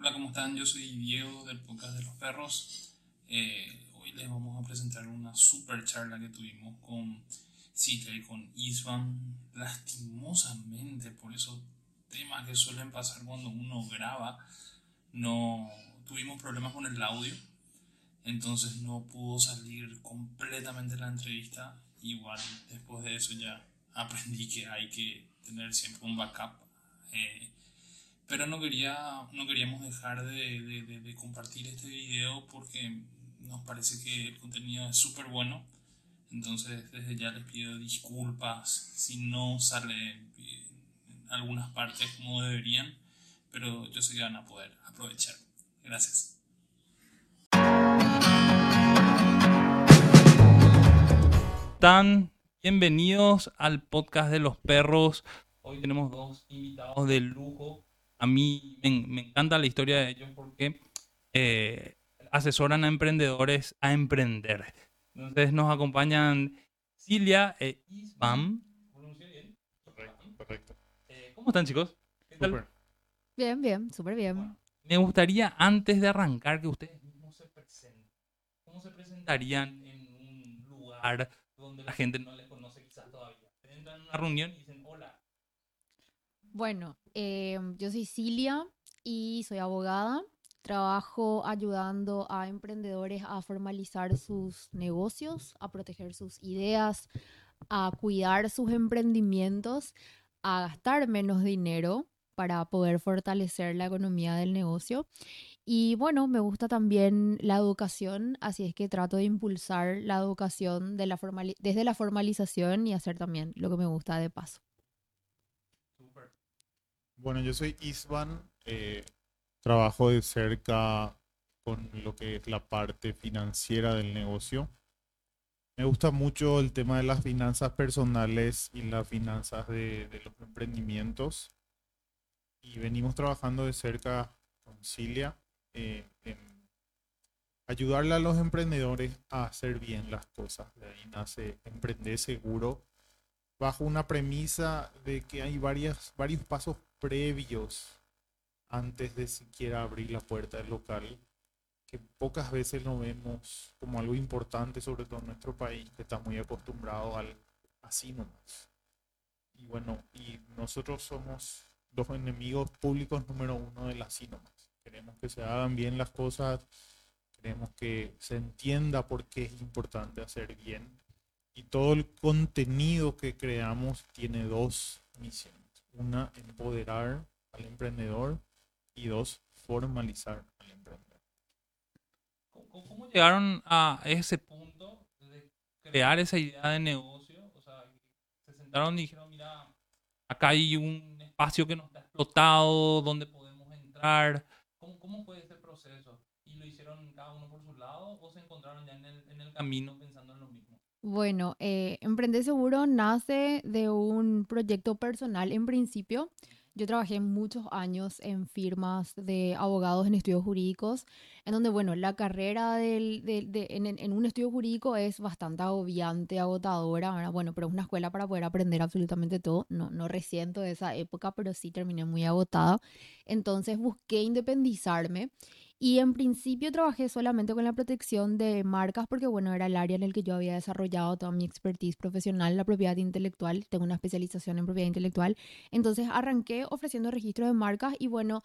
Hola, ¿cómo están? Yo soy Diego del podcast de los perros. Eh, hoy les vamos a presentar una super charla que tuvimos con Citra y con Isvan. Lastimosamente, por esos temas que suelen pasar cuando uno graba, no tuvimos problemas con el audio. Entonces no pudo salir completamente la entrevista. Igual, después de eso ya aprendí que hay que tener siempre un backup. Eh, pero no, quería, no queríamos dejar de, de, de, compartir este video porque nos parece que el contenido es súper bueno. Entonces desde ya les pido disculpas si no sale en algunas partes como deberían, pero yo sé que van a poder aprovechar. Gracias. Tan bienvenidos al podcast de los perros. Hoy tenemos dos invitados de lujo a mí me, encanta la historia de ellos porque eh, asesoran a emprendedores a emprender. Entonces nos acompañan Cilia e Isbam. Correcto, eh, ¿Cómo están chicos? Bien, bien, súper bien. me gustaría antes de arrancar que ustedes mismos se presenten. ¿Cómo se presentarían en un lugar donde la gente no les conoce quizás todavía? Entran en una reunión y. Bueno, Em, yo soy Cilia y soy abogada. Trabajo ayudando a emprendedores a formalizar sus negocios, a proteger sus ideas, a cuidar sus emprendimientos, a gastar menos dinero para poder fortalecer la economía del negocio. Y bueno, me gusta también la educación, así es que trato de impulsar la educación desde la formalización y hacer también lo que me gusta de paso. Bueno, yo soy Isvan, eh, trabajo de cerca con lo que es la parte financiera del negocio. Me gusta mucho el tema de las finanzas personales y las finanzas de, los emprendimientos. Y venimos trabajando de cerca con Cilia eh, en ayudarle a los emprendedores a hacer bien las cosas. De ahí nace Emprender Seguro, bajo una premisa de que hay varias, varios pasos previos antes de siquiera abrir la puerta del local, que pocas veces lo vemos como algo importante, sobre todo en nuestro país, que está muy acostumbrado al así nomás. Y bueno, y nosotros somos los enemigos públicos número uno del así nomás. Queremos que se hagan bien las cosas, queremos que se entienda por qué es importante hacer bien. Y todo el contenido que creamos tiene dos misiones una, empoderar al emprendedor y dos, formalizar al emprendedor. ¿Cómo llegaron a ese punto de crear esa idea de negocio? O sea, se sentaron y dijeron, mira, acá hay un espacio que no está explotado, donde podemos entrar. ¿Cómo, cómo fue ese proceso? ¿Y lo hicieron cada uno por su lado o se encontraron ya en el, en el camino pensando en lo mismo? Bueno, eh, Emprende Seguro nace de un proyecto personal en principio. Yo trabajé muchos años en firmas de abogados en estudios jurídicos, en donde, bueno, la carrera del, de, en, un estudio jurídico es bastante agobiante, agotadora, bueno, pero es una escuela para poder aprender absolutamente todo. No, no resiento de esa época, pero sí terminé muy agotada. Entonces busqué independizarme y en principio trabajé solamente con la protección de marcas porque, bueno, era el área en el que yo había desarrollado toda mi expertise profesional, la propiedad intelectual. Tengo una especialización en propiedad intelectual. Entonces arranqué ofreciendo registros de marcas y, bueno,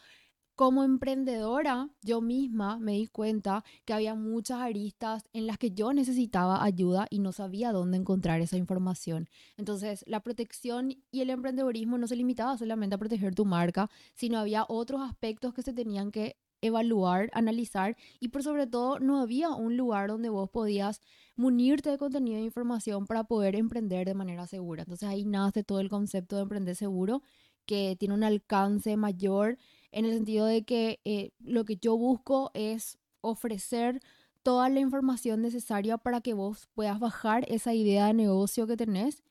como emprendedora, yo misma me di cuenta que había muchas aristas en las que yo necesitaba ayuda y no sabía dónde encontrar esa información. Entonces, la protección y el emprendedorismo no se limitaba solamente a proteger tu marca, sino había otros aspectos que se tenían que evaluar, analizar y por sobre todo no había un lugar donde vos podías munirte de contenido e información para poder emprender de manera segura. Entonces ahí nace todo el concepto de emprender seguro que tiene un alcance mayor en el sentido de que eh, lo que yo busco es ofrecer toda la información necesaria para que vos puedas bajar esa idea de negocio que tenés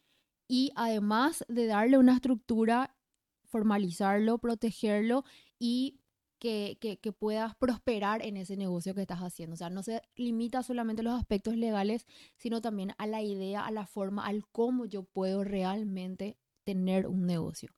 y además de darle una estructura, formalizarlo, protegerlo y que, puedas prosperar en ese negocio que estás haciendo. O sea, no se limita solamente a los aspectos legales, sino también a la idea, a la forma, al cómo yo puedo realmente tener un negocio.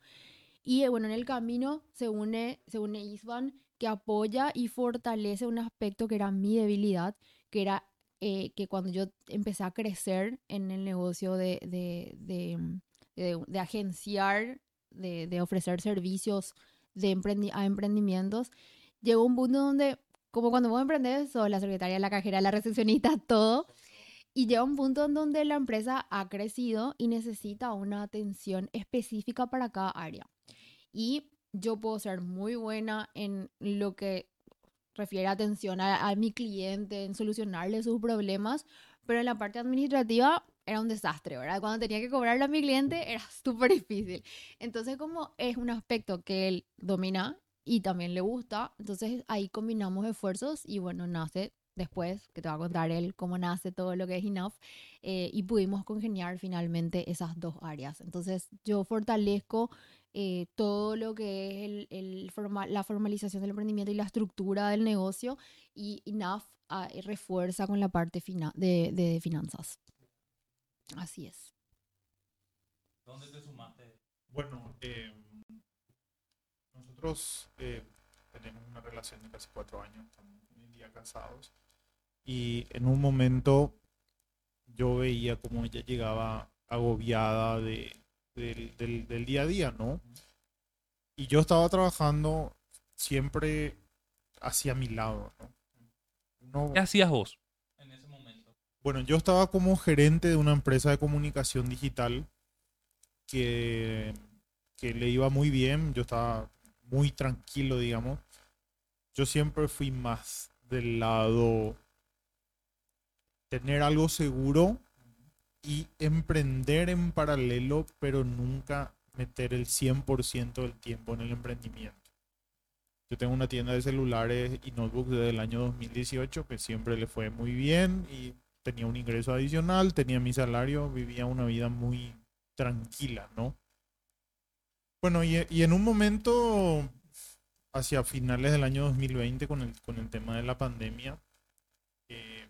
Y eh, bueno, en el camino se une, se une Isvan, que apoya y fortalece un aspecto que era mi debilidad, que era eh, que cuando yo empecé a crecer en el negocio de, de, de, de, agenciar, de ofrecer servicios de emprendi a emprendimientos, llegó un punto donde, como cuando vos emprendes, sos la secretaria, la cajera, la recepcionista, todo. Y llega un punto en donde la empresa ha crecido y necesita una atención específica para cada área. Y yo puedo ser muy buena en lo que refiere atención a, a mi cliente, en solucionarle sus problemas, pero en la parte administrativa era un desastre, ¿verdad? Cuando tenía que cobrarle a mi cliente era súper difícil. Entonces, como es un aspecto que él domina y también le gusta, entonces ahí combinamos esfuerzos y bueno, nace después, que te va a contar él cómo nace todo lo que es Enough, eh, y pudimos congeniar finalmente esas dos áreas. Entonces, yo fortalezco eh, todo lo que es el, el la formalización del emprendimiento y la estructura del negocio, y Enough ah, refuerza con la parte fina de, de finanzas. Así es. ¿Dónde te sumaste? Bueno, eh, nosotros eh, tenemos una relación de casi cuatro años, estamos hoy en día casados, y en un momento yo veía como ella llegaba agobiada de, del, del- del día a día, ¿no? Y yo estaba trabajando siempre hacia mi lado, ¿no? No- ¿Qué hacías vos? Bueno, yo estaba como gerente de una empresa de comunicación digital que, que le iba muy bien, yo estaba muy tranquilo, digamos. Yo siempre fui más del lado tener algo seguro y emprender en paralelo, pero nunca meter el 100% del tiempo en el emprendimiento. Yo tengo una tienda de celulares y notebooks desde el año 2018 que siempre le fue muy bien y tenía un ingreso adicional, tenía mi salario, vivía una vida muy tranquila, ¿no? Bueno, y, en un momento, hacia finales del año 2020, con el, con el tema de la pandemia, eh,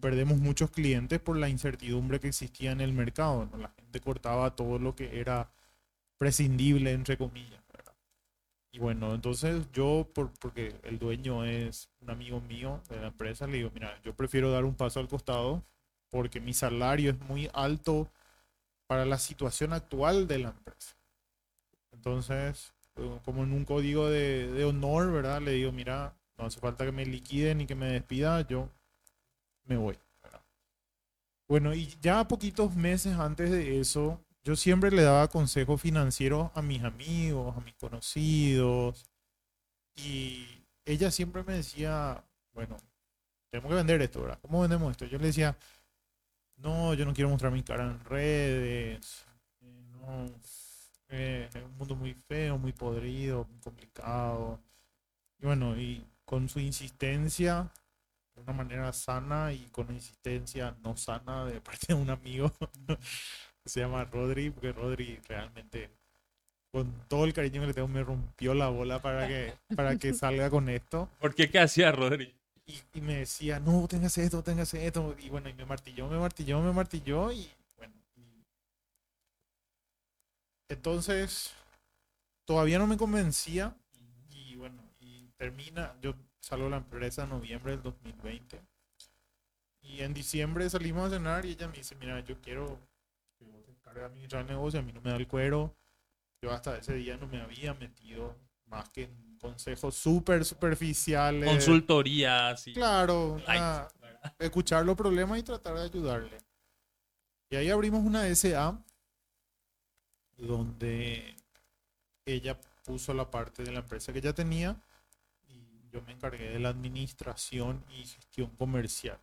perdemos muchos clientes por la incertidumbre que existía en el mercado, ¿no? La gente cortaba todo lo que era prescindible, entre comillas. Y bueno, entonces yo, por, porque el dueño es un amigo mío de la empresa, le digo, mira, yo prefiero dar un paso al costado porque mi salario es muy alto para la situación actual de la empresa. Entonces, eh, como en un código de, honor, ¿verdad? Le digo, mira, no hace falta que me liquiden ni que me despida, yo me voy. Bueno, y ya poquitos meses antes de eso, yo siempre le daba consejos financieros a mis amigos, a mis conocidos, y ella siempre me decía, bueno, tenemos que vender esto, ¿verdad? ¿Cómo vendemos esto? Yo le decía, no, yo no quiero mostrar mi cara en redes, no, eh, es un mundo muy feo, muy podrido, muy complicado. Y bueno, y con su insistencia, de una manera sana y con insistencia no sana de parte de un amigo se llama Rodri, porque Rodri realmente, con todo el cariño que le tengo, me rompió la bola para que, para que salga con esto. ¿Por qué qué hacías, Rodri? Y, y me decía, no, tengas esto, tengas esto. Y bueno, y me martilló, me martilló, me martilló. Y bueno. y- Entonces, todavía no me convencía. Y bueno, y termina. Yo salgo de la empresa en noviembre del 2020. Y en diciembre salimos a cenar y ella me dice, mira, yo quiero de administrar el negocio, a mí no me da el cuero. Yo hasta ese día no me había metido más que en consejos súper superficiales. Consultoría, sí. Claro, escuchar los problemas y tratar de ayudarle. Y ahí abrimos una SA donde ella puso la parte de la empresa que ya tenía y yo me encargué de la administración y gestión comercial.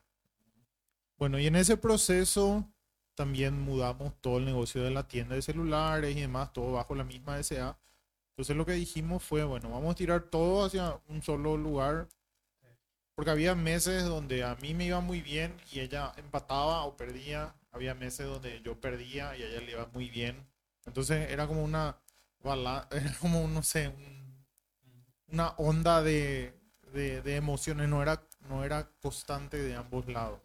Bueno, y en ese proceso también mudamos todo el negocio de la tienda de celulares y demás, todo bajo la misma SA. Entonces lo que dijimos fue, bueno, vamos a tirar todo hacia un solo lugar porque había meses donde a mí me iba muy bien y ella empataba o perdía. Había meses donde yo perdía y a ella le iba muy bien. Entonces era como una era como, no sé, un- una onda de, de, de emociones. No era, no era constante de ambos lados,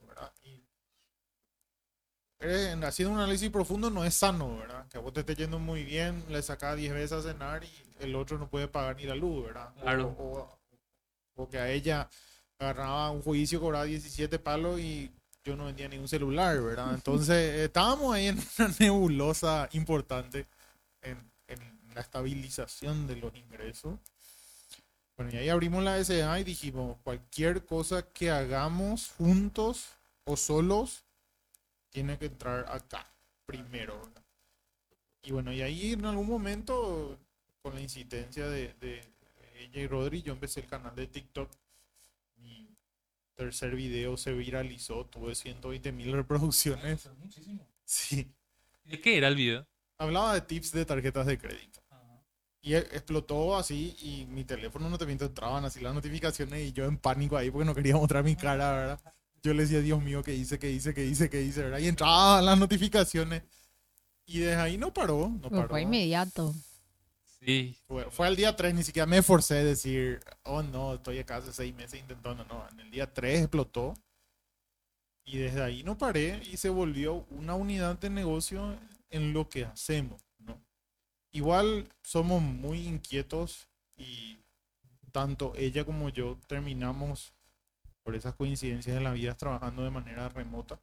eh, haciendo un análisis profundo no es sano, ¿verdad? Que a vos te esté yendo muy bien, le sacás 10 veces a cenar y el otro no puede pagar ni la luz, ¿verdad? Claro. O, o que a ella agarraba un juicio, cobraba 17 palos y yo no vendía ni un celular, ¿verdad? Entonces estábamos ahí en una nebulosa importante en, en la estabilización de los ingresos. Bueno, y ahí abrimos la SA y dijimos, cualquier cosa que hagamos juntos o solos, tiene que entrar acá primero. ¿verdad? Y bueno, y ahí en algún momento, con la insistencia de, de ella y Rodri, yo empecé el canal de TikTok. Mi tercer video se viralizó, tuve 120 mil reproducciones. Muchísimo. Sí. ¿De qué era el video? Hablaba de tips de tarjetas de crédito. Y e- explotó así y mi teléfono no te miento, entraban así las notificaciones y yo en pánico ahí porque no quería mostrar mi cara, ¿verdad? Yo le decía, Dios mío, ¿qué hice, qué hice, qué hice, qué hice, ¿verdad? Y entraban las notificaciones. Y desde ahí no paró, no paró. fue inmediato. Sí. Fue, fue al día 3, ni siquiera me esforcé a decir, oh no, estoy acá hace seis meses intentando, no. En el día 3 explotó. Y desde ahí no paré y se volvió una unidad de negocio en lo que hacemos, ¿no? Igual somos muy inquietos y tanto ella como yo terminamos por esas coincidencias de la vida trabajando de manera remota.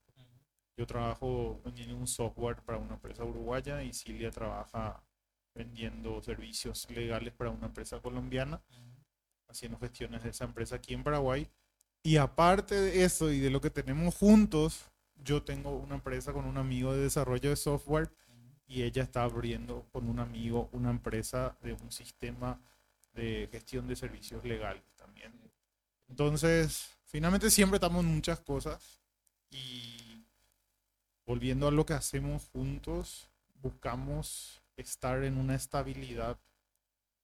Yo trabajo vendiendo un software para una empresa uruguaya y Silvia trabaja vendiendo servicios legales para una empresa colombiana, haciendo gestiones de esa empresa aquí en Paraguay. Y aparte de eso y de lo que tenemos juntos, yo tengo una empresa con un amigo de desarrollo de software y ella está abriendo con un amigo una empresa de un sistema de gestión de servicios legales también. Entonces, finalmente siempre estamos en muchas cosas y volviendo a lo que hacemos juntos, buscamos estar en una estabilidad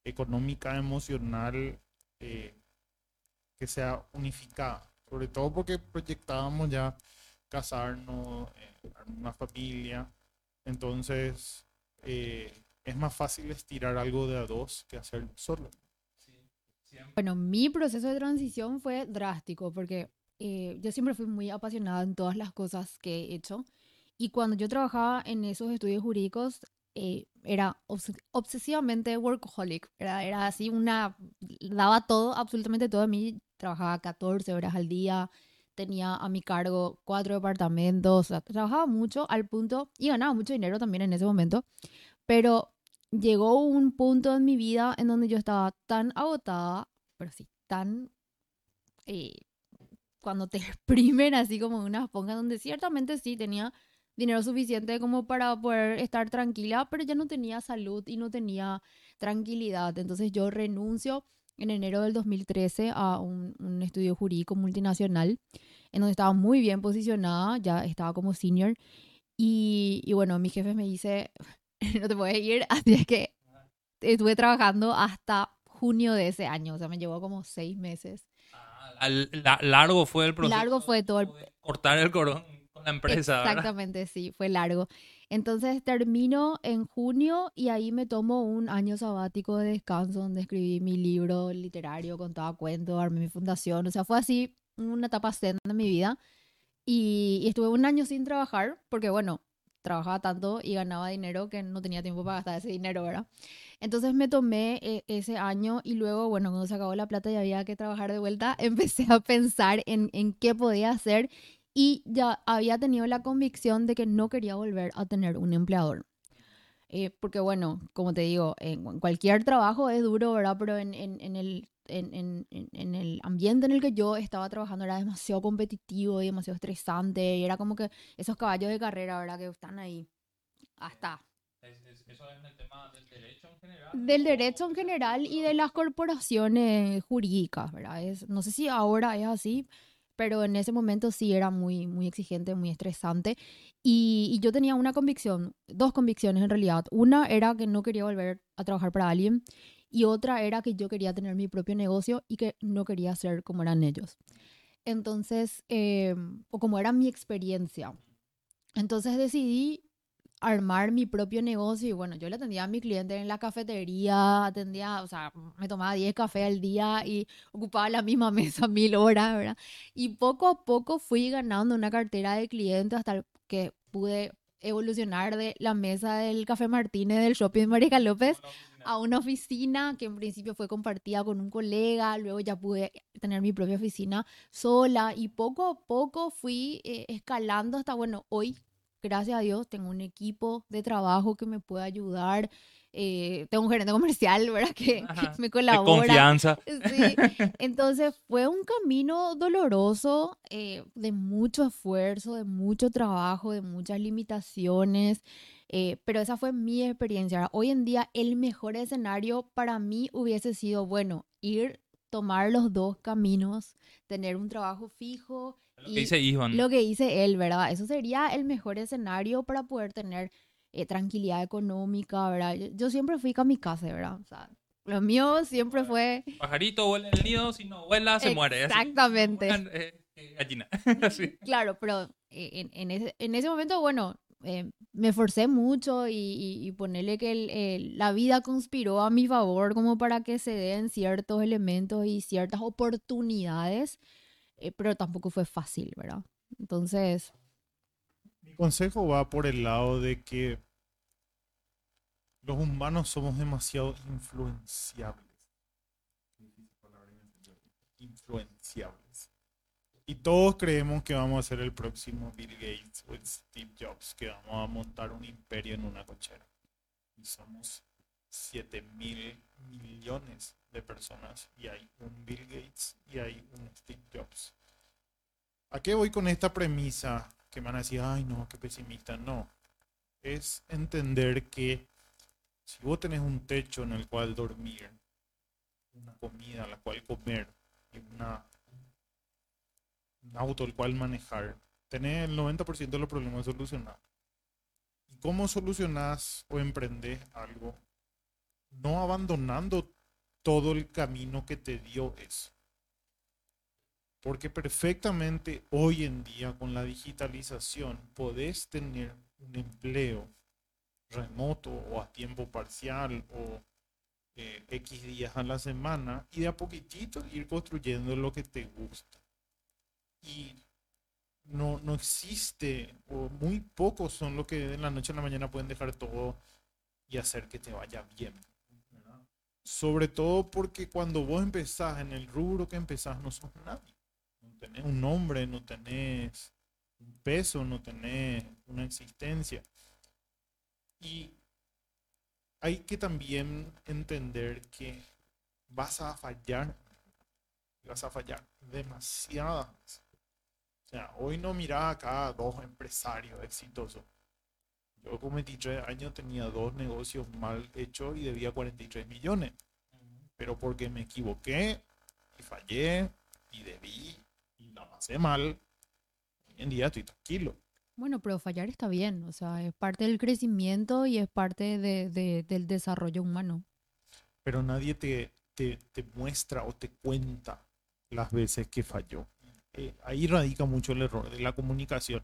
económica, emocional, eh, que sea unificada. Sobre todo porque proyectábamos ya casarnos, eh, una familia. Entonces, eh, es más fácil estirar algo de a dos que hacerlo solo. Bueno, mi proceso de transición fue drástico porque eh, yo siempre fui muy apasionada en todas las cosas que he hecho. Y cuando yo trabajaba en esos estudios jurídicos, eh, era obs- obsesivamente workaholic. Era, era así una... Daba todo, absolutamente todo de mí. Trabajaba 14 horas al día, tenía a mi cargo cuatro departamentos, o sea, trabajaba mucho al punto y ganaba mucho dinero también en ese momento. Pero llegó un punto en mi vida en donde yo estaba tan agotada, pero sí, tan... eh, cuando te exprimen así como una esponja, donde ciertamente sí tenía dinero suficiente como para poder estar tranquila, pero ya no tenía salud y no tenía tranquilidad. Entonces yo renuncio en enero del 2013 a un, un estudio jurídico multinacional en donde estaba muy bien posicionada, ya estaba como senior. Y, y bueno, mi jefe me dice, no te puedes ir, así es que estuve trabajando hasta junio de ese año, o sea, me llevó como seis meses. La- largo fue el proceso. Largo fue todo el- Cortar el cordón con la empresa. ¿verdad? Exactamente, sí, fue largo. Entonces termino en junio y ahí me tomo un año sabático de descanso donde escribí mi libro literario, contaba cuentos, armé mi fundación, o sea, fue así una etapa zen de mi vida. Y, y estuve un año sin trabajar porque, bueno, trabajaba tanto y ganaba dinero que no tenía tiempo para gastar ese dinero, ¿verdad? Entonces me tomé eh, ese año y luego, bueno, cuando se acabó la plata y había que trabajar de vuelta, empecé a pensar en, en qué podía hacer y ya había tenido la convicción de que no quería volver a tener un empleador. Eh, porque bueno, como te digo, en cu- cualquier trabajo es duro, ¿verdad? Pero en, en el, en, en- en- el ambiente en el que yo estaba trabajando era demasiado competitivo y demasiado estresante y era como que esos caballos de carrera, ¿verdad? Que están ahí hasta Es- es- Eso es en el tema del derecho en general. del derecho en general y de las corporaciones jurídicas, ¿verdad? Es, no sé si ahora es así, pero en ese momento sí era muy, muy exigente, muy estresante. Y, y yo tenía una convicción, dos convicciones en realidad. Una era que no quería volver a trabajar para alguien y otra era que yo quería tener mi propio negocio y que no quería ser como eran ellos. Entonces, eh, o como era mi experiencia. Entonces decidí armar mi propio negocio y bueno, yo le atendía a mi cliente en la cafetería, atendía, o sea, me tomaba 10 cafés al día y ocupaba la misma mesa mil horas, ¿verdad? Y poco a poco fui ganando una cartera de clientes hasta que pude evolucionar de la mesa del Café Martínez del Shopping Marica López a una oficina que en principio fue compartida con un colega, luego ya pude tener mi propia oficina sola y poco a poco fui eh, escalando hasta, bueno, hoy, gracias a Dios, tengo un equipo de trabajo que me puede ayudar. eh, tengo un gerente comercial, ¿verdad? Que, me De colabora. confianza. Sí, entonces fue un camino doloroso, eh, de mucho esfuerzo, de mucho trabajo, de muchas limitaciones, eh, pero esa fue mi experiencia. Ahora, Hoy en día el mejor escenario para mí hubiese sido, bueno, ir, tomar los dos caminos, tener un trabajo fijo Lo que y dice Iván. lo que dice él, ¿verdad? Eso sería el mejor escenario para poder tener eh, tranquilidad económica, ¿verdad? Yo, yo siempre fui kamikaze, ¿verdad? O sea, lo mío siempre fue... Pajarito vuela en el nido, si no vuela, se muere. así. Exactamente. Pongan, eh, eh, gallina. Así. Claro, pero eh, en, en ese, en ese momento, bueno, eh, me forcé mucho y, y, y ponerle que el- el- la vida conspiró a mi favor como para que se den ciertos elementos y ciertas oportunidades, eh, pero tampoco fue fácil, ¿verdad? Entonces, Mi consejo va por el lado de que los humanos somos demasiado influenciables. Influenciables. Y todos creemos que vamos a ser el próximo Bill Gates o Steve Jobs, que vamos a montar un imperio en una cochera. Y somos 7 mil millones de personas. Y hay un Bill Gates y hay un Steve Jobs. ¿A qué voy con esta premisa? Que me van a decir, ay no, qué pesimista. No. Es entender que si vos tenés un techo en el cual dormir, una comida a la cual comer y una, un auto el cual manejar, tenés el 90% de los problemas solucionados. ¿Y cómo solucionás o emprendés algo? No abandonando todo el camino que te dio eso. Porque perfectamente hoy en día con la digitalización podés tener un empleo remoto o a tiempo parcial o eh, X días a la semana y de a poquitito ir construyendo lo que te gusta. Y no, no existe, o muy pocos son los que de la noche a la mañana pueden dejar todo y hacer que te vaya bien. Sobre todo porque cuando vos empezás en el rubro que empezás no sos nadie. No tenés un nombre, no tenés un peso, no tenés una existencia. Y hay que también entender que vas a fallar, vas a fallar demasiadas. O sea, hoy no mirás acá a dos empresarios exitosos. Yo con 23 años tenía dos negocios mal hechos y debía 43 millones. Pero porque me equivoqué y fallé y debí y la pasé mal, hoy en día estoy tranquilo. bueno, pero fallar está bien, o sea, es parte del crecimiento y es parte de- de- del desarrollo humano. pero nadie te, te, te muestra o te cuenta las veces que falló. Eh, ahí radica mucho el error de la comunicación.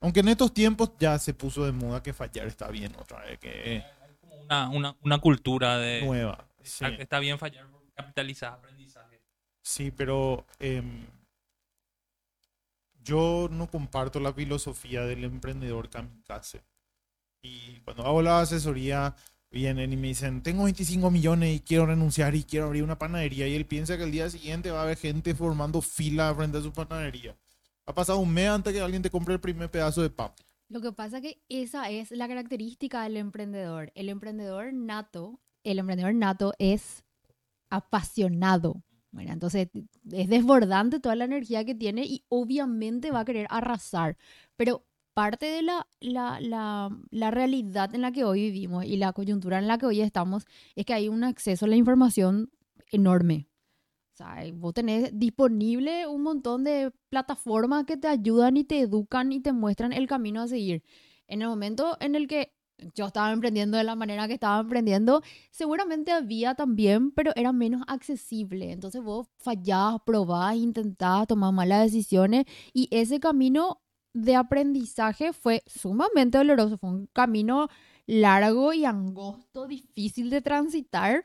Aunque en estos tiempos ya se puso de moda que fallar está bien otra vez, que es Hay como una, una, una cultura de. nueva. Sí, Está, bien fallar capitalizar aprendizaje. sí, pero em, yo no comparto la filosofía del emprendedor kamikaze. Y cuando hago la asesoría, vienen y me dicen, tengo 25 millones y quiero renunciar y quiero abrir una panadería. Y él piensa que el día siguiente va a haber gente formando fila frente a su panadería. Ha pasado un mes antes que alguien te compre el primer pedazo de pan. Lo que pasa que esa es la característica del emprendedor. El emprendedor nato, el emprendedor nato es apasionado. Bueno, entonces es desbordante toda la energía que tiene y obviamente va a querer arrasar. Pero parte de la, la, la, la realidad en la que hoy vivimos y la coyuntura en la que hoy estamos es que hay un acceso a la información enorme. O sea, vos tenés disponible un montón de plataformas que te ayudan y te educan y te muestran el camino a seguir. En el momento en el que yo estaba emprendiendo de la manera que estaba emprendiendo, seguramente había también, pero era menos accesible. Entonces vos fallabas, probabas, intentabas tomar malas decisiones y ese camino de aprendizaje fue sumamente doloroso. Fue un camino largo y angosto, difícil de transitar,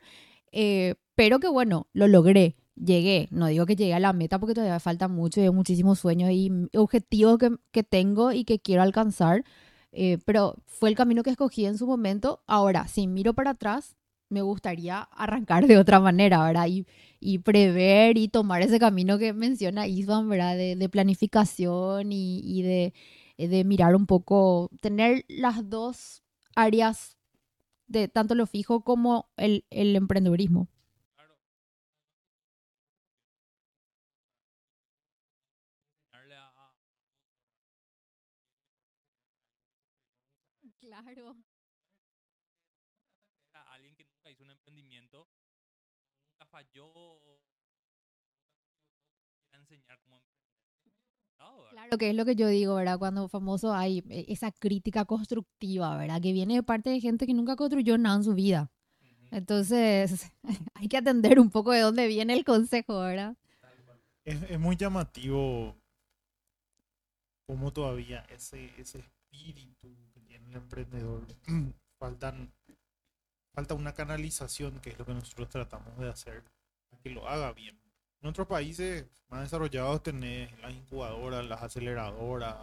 eh, pero que bueno, lo logré llegué. No digo que llegué a la meta porque todavía falta mucho y hay muchísimos sueños y objetivos que, que tengo y que quiero alcanzar. Eh, pero fue el camino que escogí en su momento. Ahora, si miro para atrás, me gustaría arrancar de otra manera, ¿verdad? Y, y prever y tomar ese camino que menciona Isvan, ¿verdad? De, de planificación y, y de, de mirar un poco, tener las dos áreas de tanto lo fijo como el, el. Claro. Claro. Nunca hizo un emprendimiento, nunca falló, enseñar cómo. Claro que es lo que yo digo, ¿verdad? Cuando famoso hay eh, esa crítica constructiva, ¿verdad? Que viene de parte de gente que nunca construyó nada en su vida. Entonces, hay que atender un poco de dónde viene el consejo, ¿verdad? Es, es muy llamativo cómo todavía ese, ese espíritu que tiene el emprendedor faltan falta una canalización que es lo que nosotros tratamos de hacer que lo haga bien. En otros países más desarrollados tenés las incubadoras, las aceleradoras,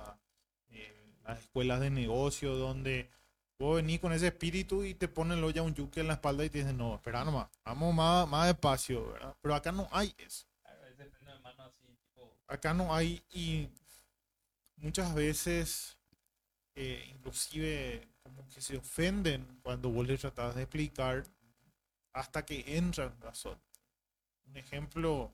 eh, las escuelas de negocio donde vos venís con ese espíritu y te ponen ya un yuque en la espalda y te dicen, no, espera nomás, vamos más, más despacio, ¿verdad? Pero acá no hay eso acá no hay y muchas veces eh, inclusive como que se ofenden cuando vos les tratás de explicar hasta que entran en razón. Un ejemplo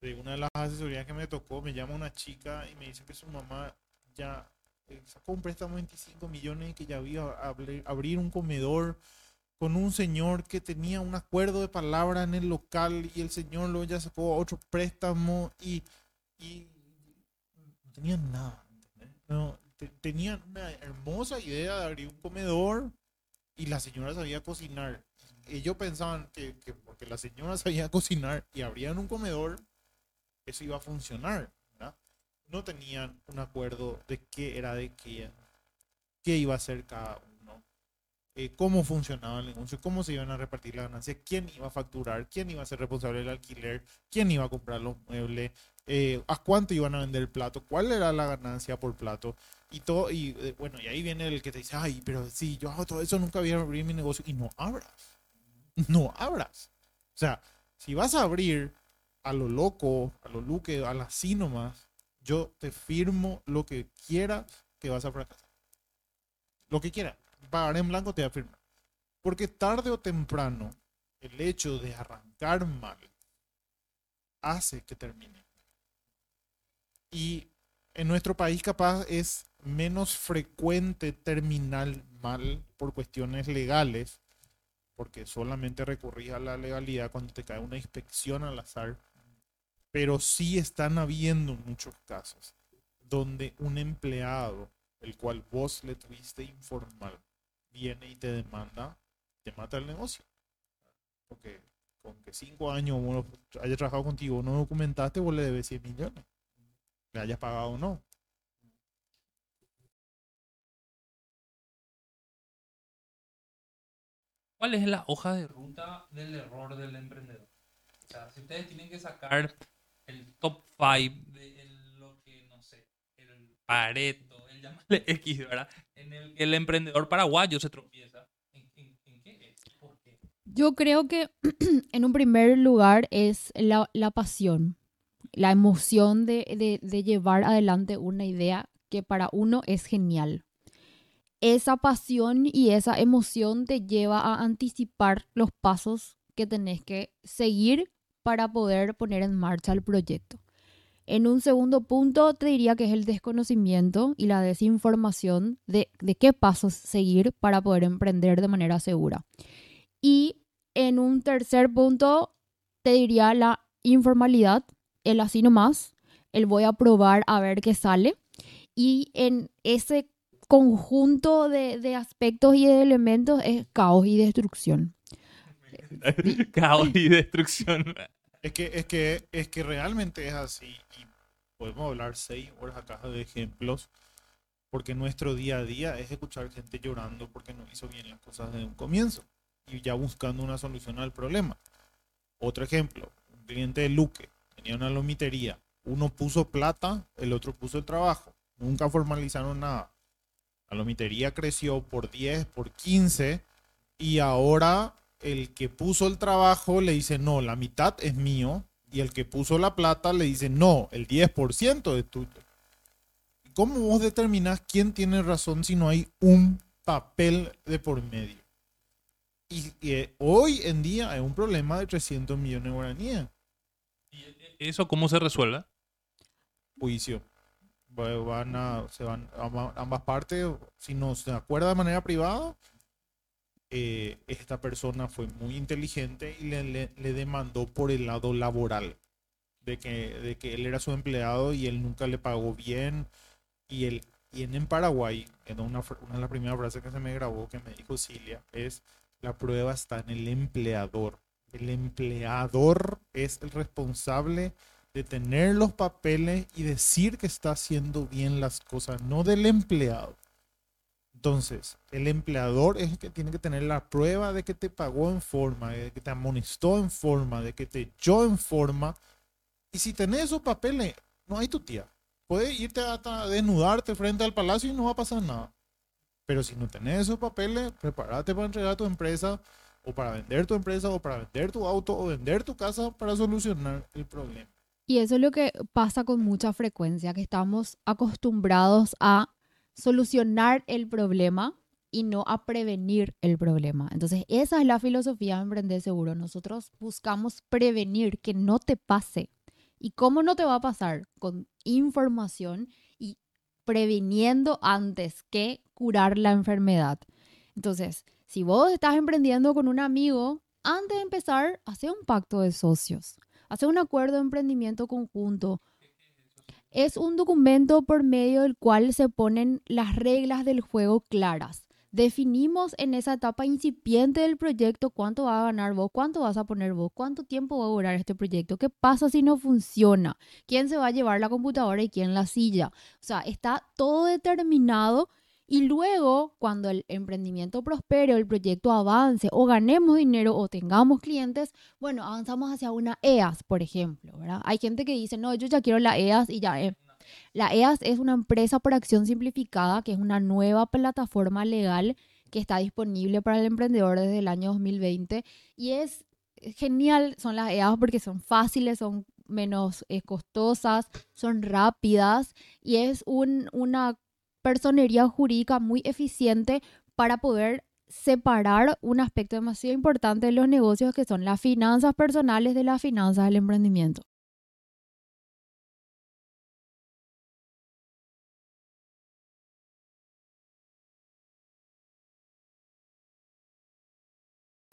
de una de las asesorías que me tocó, me llama una chica y me dice que su mamá ya eh, sacó un préstamo de 25 millones y que ya iba a abrir- un comedor con un señor que tenía un acuerdo de palabra en el local y el señor luego ya sacó otro préstamo y, y no tenían nada. No, tenían una hermosa idea de abrir un comedor y la señora sabía cocinar. Ellos pensaban que, que porque la señora sabía cocinar y abrían un comedor, eso iba a funcionar. No tenían un acuerdo de qué era de qué, qué iba a hacer cada uno eh, cómo funcionaba el negocio, cómo se iban a repartir las ganancias, quién iba a facturar, quién iba a ser responsable del alquiler, quién iba a comprar los muebles, eh, a cuánto iban a vender el plato, cuál era la ganancia por plato y todo. Y eh, bueno, y ahí viene el que te dice, ay, pero si yo hago todo eso, nunca voy a abrir mi negocio. Y no abras, no abras. O sea, si vas a abrir a lo loco, a lo luque, a la así nomás, yo te firmo lo que quieras que vas a fracasar. Lo que quieras pagar en blanco te va a firmar. Porque tarde o temprano, el hecho de arrancar mal hace que termine. Y en nuestro país capaz es menos frecuente terminar mal por cuestiones legales, porque solamente recurrís a la legalidad cuando te cae una inspección al azar. Pero sí están habiendo muchos casos donde un empleado, el cual vos le tuviste informar, viene y te demanda, te mata el negocio. Porque con que cinco años uno haya trabajado contigo, no documentaste, vos le debes 100 millones. Le hayas pagado o no. ¿Cuál es la hoja de ruta del error del emprendedor? O sea, si ustedes tienen que sacar el top 5 de lo que, no sé, el Pareto, llámale X, ¿verdad? El emprendedor paraguayo se tropieza. ¿En, qué es? Yo creo que en un primer lugar es la, pasión, la emoción de, de- de llevar adelante una idea que para uno es genial. Esa pasión y esa emoción te lleva a anticipar los pasos que tenés que seguir para poder poner en marcha el proyecto. En un segundo punto, te diría que es el desconocimiento y la desinformación de, de qué pasos seguir para poder emprender de manera segura. Y en un tercer punto, te diría la informalidad, el así nomás, el voy a probar a ver qué sale. Y en ese conjunto de, de aspectos y de elementos es caos y destrucción. Caos y destrucción. Es que, es que, es que realmente es así. Y podemos hablar seis horas acá de ejemplos. Porque nuestro día a día es escuchar gente llorando porque no hizo bien las cosas desde un comienzo. Y ya buscando una solución al problema. Otro ejemplo, un cliente de Luque tenía una lomitería. Uno puso plata, el otro puso el trabajo. Nunca formalizaron nada. La lomitería creció por 10, por 15 y ahora el que puso el trabajo le dice, no, la mitad es mío. Y el que puso la plata le dice, no, el 10% es tuyo. ¿Cómo vos determinás quién tiene razón si no hay un papel de por medio? Y, y, eh, hoy en día hay un problema de 300 millones de guaraníes. ¿Y eso cómo se resuelve? Juicio. Va- Van a, se van amba- ambas partes, si no se acuerda de manera privada, eh, esta persona fue muy inteligente y le, demandó por el lado laboral, de que, de que él era su empleado y él nunca le pagó bien. Y, y en, Paraguay, una, una de las primeras frases que se me grabó que me dijo Cilia, es la prueba está en el empleador. El empleador es el responsable de tener los papeles y decir que está haciendo bien las cosas, no del empleado. Entonces, el empleador es el que tiene que tener la prueba de que te pagó en forma, de que te amonestó en forma, de que te echó en forma. Y si tenés esos papeles, no hay tu tía. Puedes irte hasta desnudarte frente al palacio y no va a pasar nada. Pero si no tenés esos papeles, prepárate para entregar tu empresa o para vender tu empresa o para vender tu auto o vender tu casa para solucionar el problema. Y eso es lo que pasa con mucha frecuencia, que estamos acostumbrados a solucionar el problema y no a prevenir el problema. Entonces, esa es la filosofía de Emprender Seguro. Nosotros buscamos prevenir que no te pase. ¿Y cómo no te va a pasar? Con información y previniendo antes que curar la enfermedad. Entonces, si vos estás emprendiendo con un amigo, antes de empezar, hace un pacto de socios. Hace un acuerdo de emprendimiento conjunto. Es un documento por medio del cual se ponen las reglas del juego claras. Definimos en esa etapa incipiente del proyecto cuánto va a ganar vos, cuánto vas a poner vos, cuánto tiempo va a durar este proyecto, qué pasa si no funciona, quién se va a llevar la computadora y quién la silla. O sea, está todo determinado y luego, cuando el emprendimiento prospere, o el proyecto avance, o ganemos dinero, o tengamos clientes, bueno, avanzamos hacia una EAS, por ejemplo, ¿verdad? Hay gente que dice, no, yo ya quiero la EAS y ya. eh". La EAS es una empresa por acción simplificada, que es una nueva plataforma legal que está disponible para el emprendedor desde el año 2020. Y es genial, son las EAS porque son fáciles, son menos eh, costosas, son rápidas y es un, una personería jurídica muy eficiente para poder separar un aspecto demasiado importante de los negocios que son las finanzas personales de las finanzas del emprendimiento.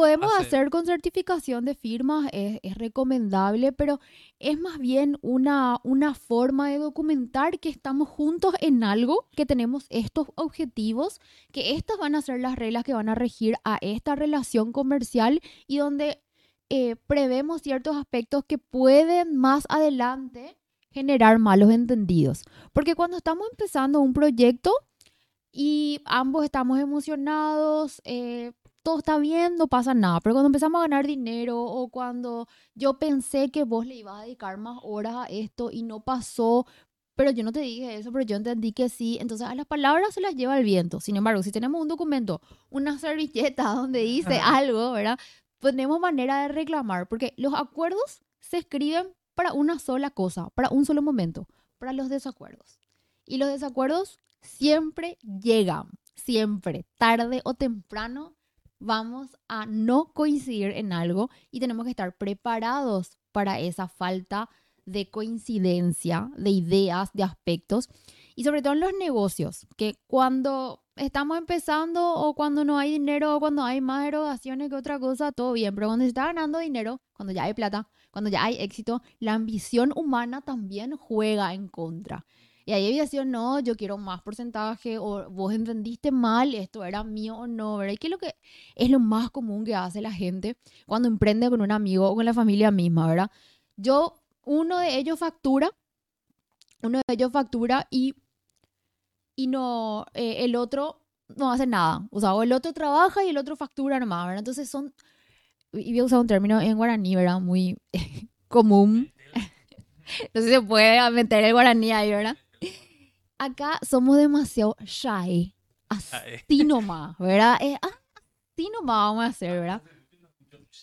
Podemos Hace- hacer con certificación de firmas, es, es recomendable, pero es más bien una, una forma de documentar que estamos juntos en algo, que tenemos estos objetivos, que estas van a ser las reglas que van a regir a esta relación comercial y donde eh, prevemos ciertos aspectos que pueden más adelante generar malos entendidos. Porque cuando estamos empezando un proyecto y ambos estamos emocionados, eh, todo está bien, no pasa nada. Pero cuando empezamos a ganar dinero o cuando yo pensé que vos le ibas a dedicar más horas a esto y no pasó, pero yo no te dije eso, pero yo entendí que sí. Entonces a las palabras se las lleva el viento. Sin embargo, si tenemos un documento, una servilleta donde dice algo, ¿verdad? Tenemos manera de reclamar, porque los acuerdos se escriben para una sola cosa, para un solo momento, para los desacuerdos. Y los desacuerdos siempre llegan, siempre, tarde o temprano, vamos a no coincidir en algo y tenemos que estar preparados para esa falta de coincidencia, de ideas, de aspectos. Y sobre todo en los negocios, que cuando estamos empezando o cuando no hay dinero o cuando hay más erogaciones que otra cosa, todo bien. Pero cuando se está ganando dinero, cuando ya hay plata, cuando ya hay éxito, la ambición humana también juega en contra. Y ahí había sido, no, yo quiero más porcentaje, o vos entendiste mal, esto era mío o no, ¿verdad? Y que es lo que es lo más común que hace la gente cuando emprende con un amigo o con la familia misma, ¿verdad? Yo, uno de ellos factura, uno de ellos factura y, y no, eh, el otro no hace nada. O sea, o el otro trabaja y el otro factura nomás, ¿verdad? Entonces son, y voy a usar un término en guaraní, ¿verdad? Muy común. No sé si se puede meter el guaraní ahí, ¿verdad? Acá somos demasiado shy así nomás, ¿verdad? Es así nomás vamos a hacer, ¿verdad?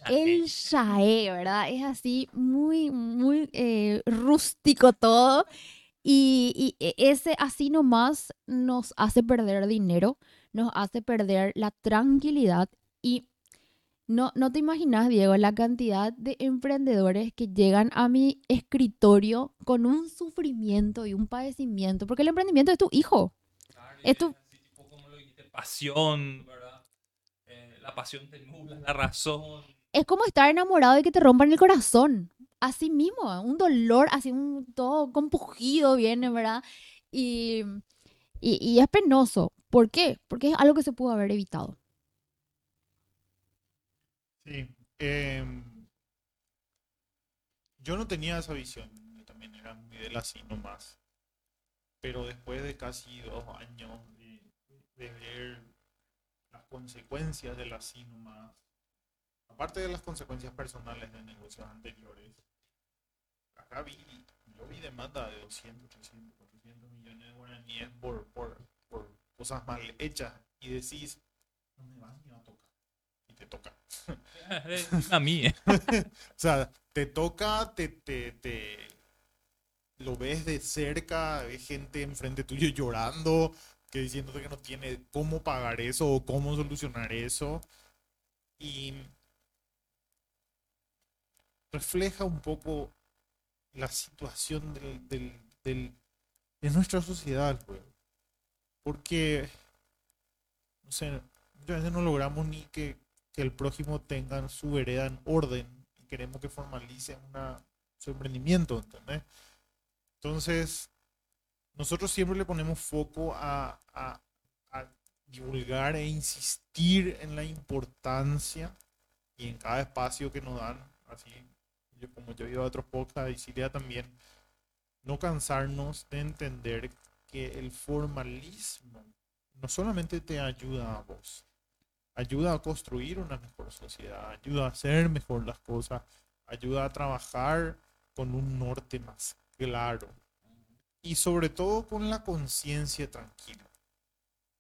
El chae, ¿verdad? Es así muy, muy eh, rústico todo. Y, y ese así nomás nos hace perder dinero, nos hace perder la tranquilidad y no, no te imaginas, Diego, la cantidad de emprendedores que llegan a mi escritorio con un sufrimiento y un padecimiento, porque el emprendimiento es tu hijo. Es tu... Así, tipo, como lo dijiste, pasión, ¿verdad? Eh, la pasión te nubla la razón. Es como estar enamorado y que te rompan el corazón. Así mismo, un dolor, así un todo compugido viene, ¿verdad? Y, y, y es penoso. ¿Por qué? Porque es algo que se pudo haber evitado. Sí. em, yo no tenía esa visión. Yo también era muy del así nomás. Pero después de casi dos años de, ver las consecuencias del así nomás, aparte de las consecuencias personales de negocios anteriores, acá vi, yo vi demanda de 200, 300, 400 millones de guaraníes por, por, por cosas mal hechas y decís, no me va ni va a tocar. Y te toca. a mí, ¿eh? O sea, te toca, te, te, te lo ves de cerca, ves gente enfrente tuyo llorando, que diciéndote que no tiene cómo pagar eso o cómo solucionar eso. Y refleja un poco la situación del, del, del- de nuestra sociedad, güey. Porque, no sé, muchas veces no logramos ni que, que el prójimo tenga su vereda en orden y queremos que formalice una, su emprendimiento, ¿entendés? Entonces, nosotros siempre le ponemos foco a, a- a divulgar e insistir en la importancia y en cada espacio que nos dan, así yo, como yo he ido a otros podcasts y Silvia también, no cansarnos de entender que el formalismo no solamente te ayuda a vos, ayuda a construir una mejor sociedad, ayuda a hacer mejor las cosas, ayuda a trabajar con un norte más claro y sobre todo con la conciencia tranquila.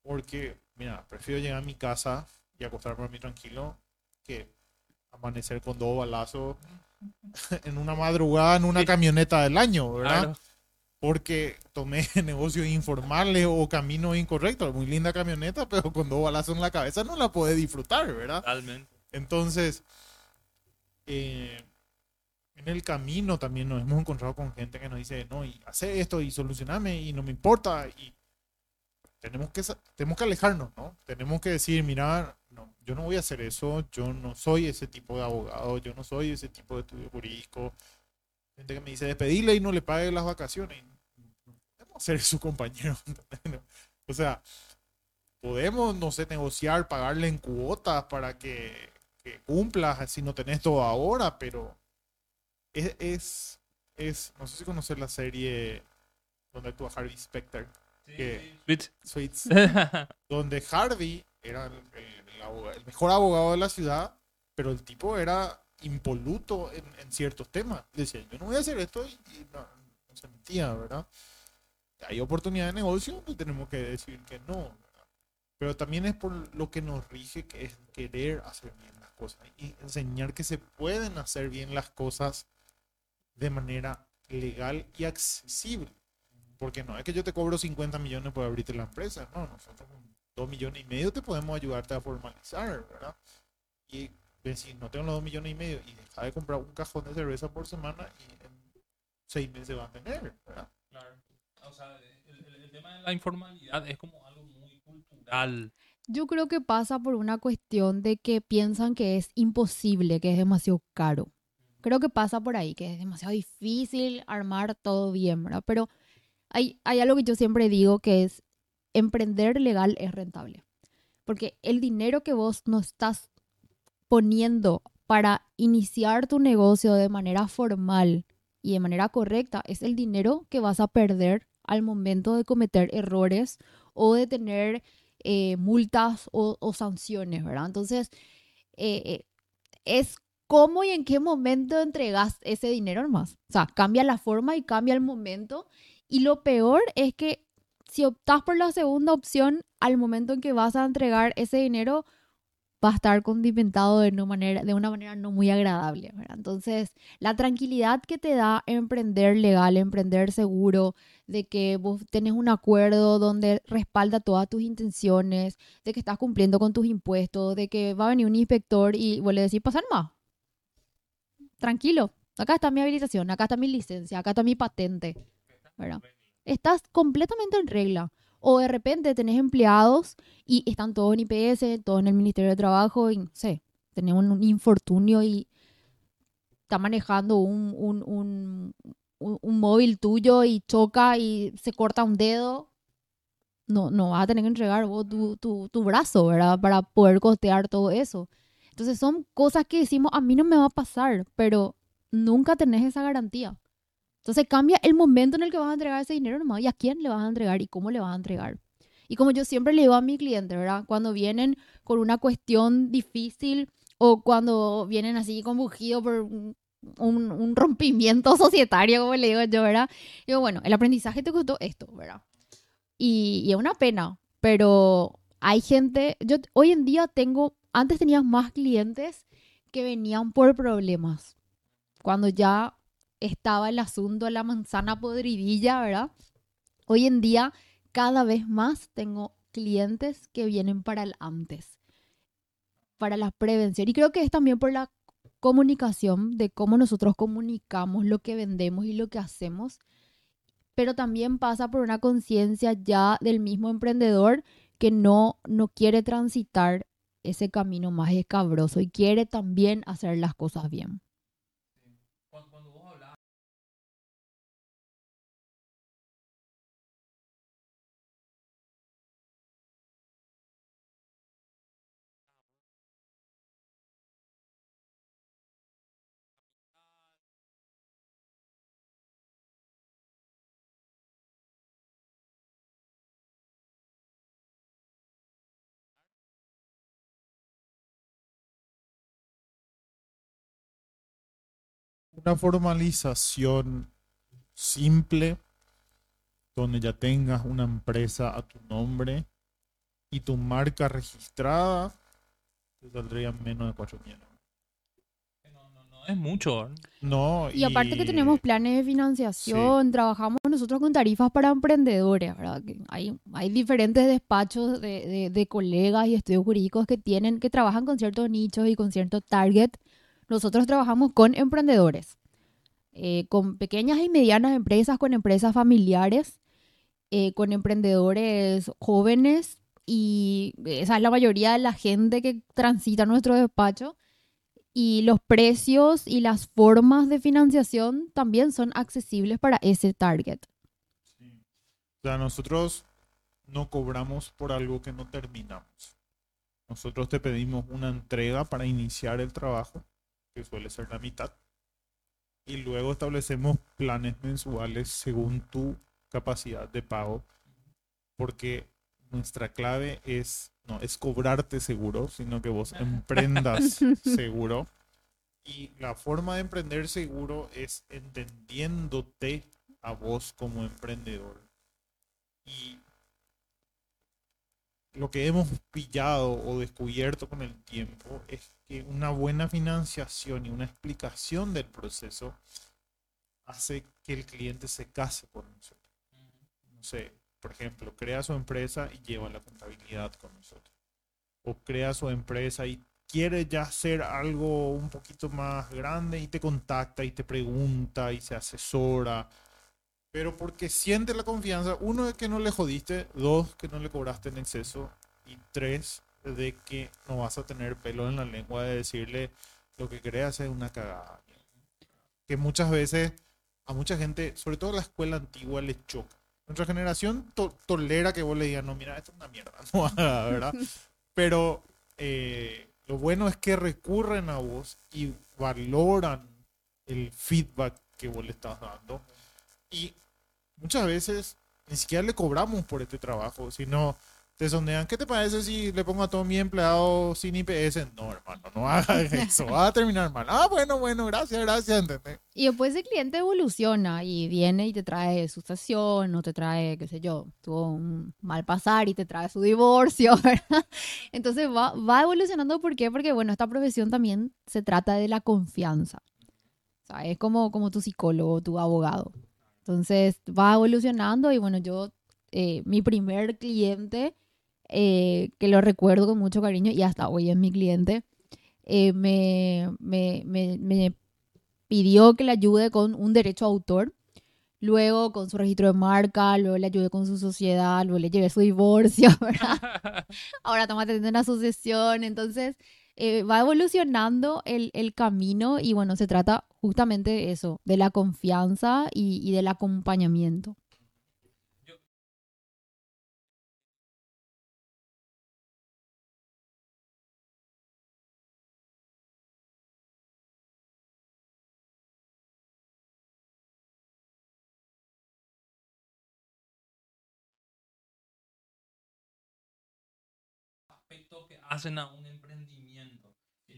Porque, mira, prefiero llegar a mi casa y acostarme a mí tranquilo que amanecer con dos balazos en una madrugada en una camioneta del año, ¿verdad? Claro. Porque tomé negocios informales o caminos incorrectos. Muy linda camioneta, pero con dos balazos en la cabeza no la puede disfrutar, ¿verdad? Totalmente. Entonces, eh, en el camino también nos hemos encontrado con gente que nos dice, no, y hace esto y solucioname y no me importa. Y tenemos que, tenemos que alejarnos, ¿no? Tenemos que decir, mira, no, yo no voy a hacer eso, yo no soy ese tipo de abogado, yo no soy ese tipo de estudio jurídico. Gente que me dice, despedile y no le pague las vacaciones. No podemos ser su compañero. o sea, podemos, no sé, negociar, pagarle en cuotas para que, que cumplas si no tenés todo ahora, pero es, es, es- no sé si conocer la serie donde actúa Harvey Specter, ¿Qué? Sweet. Suits, donde Harvey era el, el- el aboga- el mejor abogado de la ciudad, pero el tipo era impoluto en, ciertos temas. Decía, yo no voy a hacer esto y, y no, no se metía, ¿verdad? Hay oportunidad de negocio y tenemos que decir que no, ¿verdad? Pero también es por lo que nos rige, que es querer hacer bien las cosas y enseñar que se pueden hacer bien las cosas de manera legal y accesible. Porque no es que yo te cobro 50 millones por abrirte la empresa, no, nosotros con 2 millones y medio te podemos ayudarte a formalizar, ¿verdad? Y decir, no tengo los 2 millones y medio y deja de comprar un cajón de cerveza por semana y en 6 meses va a tener, ¿verdad? Claro. O sea, el, el- el tema de la informalidad es como algo muy cultural. Yo creo que pasa por una cuestión de que piensan que es imposible, que es demasiado caro. Creo que pasa por ahí, que es demasiado difícil armar todo bien, ¿verdad? Pero hay, hay algo que yo siempre digo que es emprender legal es rentable. Porque el dinero que vos no estás poniendo para iniciar tu negocio de manera formal y de manera correcta es el dinero que vas a perder al momento de cometer errores o de tener eh, multas o, sanciones, ¿verdad? Entonces, eh, eh, es cómo y en qué momento entregas ese dinero nomás. O sea, cambia la forma y cambia el momento. Y lo peor es que si optas por la segunda opción, al momento en que vas a entregar ese dinero, va a estar condimentado de una manera, de una manera no muy agradable. ¿verdad? Entonces, la tranquilidad que te da emprender legal, emprender seguro, de que vos tenés un acuerdo donde respalda todas tus intenciones, de que estás cumpliendo con tus impuestos, de que va a venir un inspector y vos le decís, pasar más. Tranquilo, acá está mi habilitación, acá está mi licencia, acá está mi patente. ¿verdad? Estás completamente en regla. O de repente tenés empleados y están todos en IPS, todos en el Ministerio de Trabajo, y no sé, tenés un, un infortunio y está manejando un, un, un, un- un móvil tuyo y choca y se corta un dedo. No, no vas a tener que entregar vos tu, tu, tu brazo, ¿verdad? Para poder costear todo eso. Entonces son cosas que decimos, a mí no me va a pasar, pero nunca tenés esa garantía. Entonces cambia el momento en el que vas a entregar ese dinero nomás y a quién le vas a entregar y cómo le vas a entregar. Y como yo siempre le digo a mi cliente, ¿verdad? Cuando vienen con una cuestión difícil o cuando vienen así conbugidos por un, un- rompimiento societario, como le digo yo, ¿verdad? Digo, bueno, el aprendizaje te costó esto, ¿verdad? Y, y es una pena, pero hay gente, yo hoy en día tengo, antes tenía más clientes que venían por problemas. Cuando ya estaba el asunto, la manzana podridilla, ¿verdad? Hoy en día, cada vez más tengo clientes que vienen para el antes, para la prevención. Y creo que es también por la comunicación, de cómo nosotros comunicamos lo que vendemos y lo que hacemos, pero también pasa por una conciencia ya del mismo emprendedor que no, no quiere transitar ese camino más escabroso y quiere también hacer las cosas bien. Una formalización simple donde ya tengas una empresa a tu nombre y tu marca registrada, te saldría menos de 4 millones. no, no, no es mucho. No, Y aparte que tenemos planes de financiación, trabajamos nosotros con tarifas para emprendedores, ¿verdad? Que hay, hay diferentes despachos de, de- de colegas y estudios jurídicos que tienen, que trabajan con ciertos nichos y con cierto target. Nosotros trabajamos con emprendedores, eh, con pequeñas y medianas empresas, con empresas familiares, eh, con emprendedores jóvenes y esa es la mayoría de la gente que transita nuestro despacho y los precios y las formas de financiación también son accesibles para ese target. O sea, nosotros no cobramos por algo que no terminamos. Nosotros te pedimos una entrega para iniciar el trabajo, que suele ser la mitad, y luego establecemos planes mensuales según tu capacidad de pago, porque nuestra clave es no es cobrarte seguro, sino que vos emprendas seguro. Y la forma de emprender seguro es entendiéndote a vos como emprendedor. Y lo que hemos pillado o descubierto con el tiempo es que una buena financiación y una explicación del proceso hace que el cliente se case con nosotros. No sé, por ejemplo, crea su empresa y lleva la contabilidad con nosotros. O crea su empresa y quiere ya hacer algo un poquito más grande y te contacta y te pregunta y se asesora. Pero porque siente la confianza, uno, de que no le jodiste, dos, que no le cobraste en exceso, y tres, de que no vas a tener pelo en la lengua de decirle lo que creas es una cagada. Que muchas veces a mucha gente, sobre todo a la escuela antigua, le choca. Nuestra generación to- tolera que vos le digas, no, mira, esto es una mierda, no ¿verdad? Pero eh, lo bueno es que recurren a vos y valoran el feedback que vos le estás dando. Y muchas veces ni siquiera le cobramos por este trabajo, sino te sondean, ¿qué te parece si le pongo a todos mis empleados sin IPS? No, hermano, no hagas eso, va a terminar mal. Ah, bueno, bueno, gracias, gracias, ¿entendés? Y después el cliente evoluciona y viene y te trae su sesión o te trae, qué sé yo, tuvo un mal pasar y te trae su divorcio, ¿verdad? Entonces va, va evolucionando, ¿por qué? Porque, bueno, esta profesión también se trata de la confianza. O sea, es como, como tu psicólogo, tu abogado. Entonces va evolucionando y, bueno, yo, eh, mi primer cliente eh, que lo recuerdo con mucho cariño y hasta hoy es mi cliente, eh, me, me, me, me, pidió que le ayude con un derecho a autor, luego con su registro de marca, luego le ayudé con su sociedad, luego le llevé su divorcio, ¿verdad? Ahora estamos atendiendo una sucesión, entonces eh, va evolucionando el, el, camino y bueno, se trata justamente de eso, de la confianza y, del acompañamiento.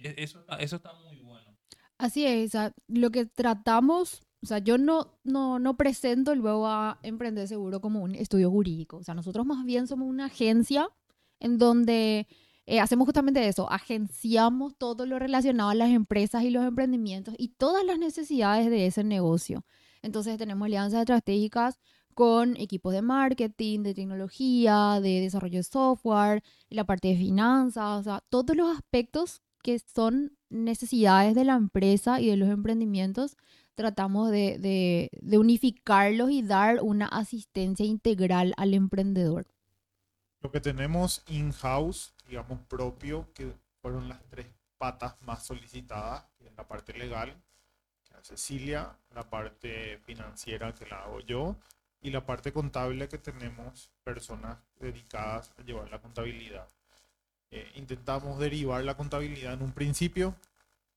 E, eso, eso está muy bueno. Así es, o sea, lo que tratamos, o sea, yo no, no, no presento luego a Emprender Seguro como un estudio jurídico, o sea, nosotros más bien somos una agencia en donde eh, hacemos justamente eso, agenciamos todo lo relacionado a las empresas y los emprendimientos y todas las necesidades de ese negocio. Entonces tenemos alianzas estratégicas con equipos de marketing, de tecnología, de desarrollo de software, la parte de finanzas, o sea, todos los aspectos que son necesidades de la empresa y de los emprendimientos, tratamos de, de, de unificarlos y dar una asistencia integral al emprendedor. Lo que tenemos in-house, digamos propio, que fueron las tres patas más solicitadas, en la parte legal, que es Cecilia, la parte financiera que la hago yo, y la parte contable que tenemos personas dedicadas a llevar la contabilidad. Eh, intentamos derivar la contabilidad en un principio,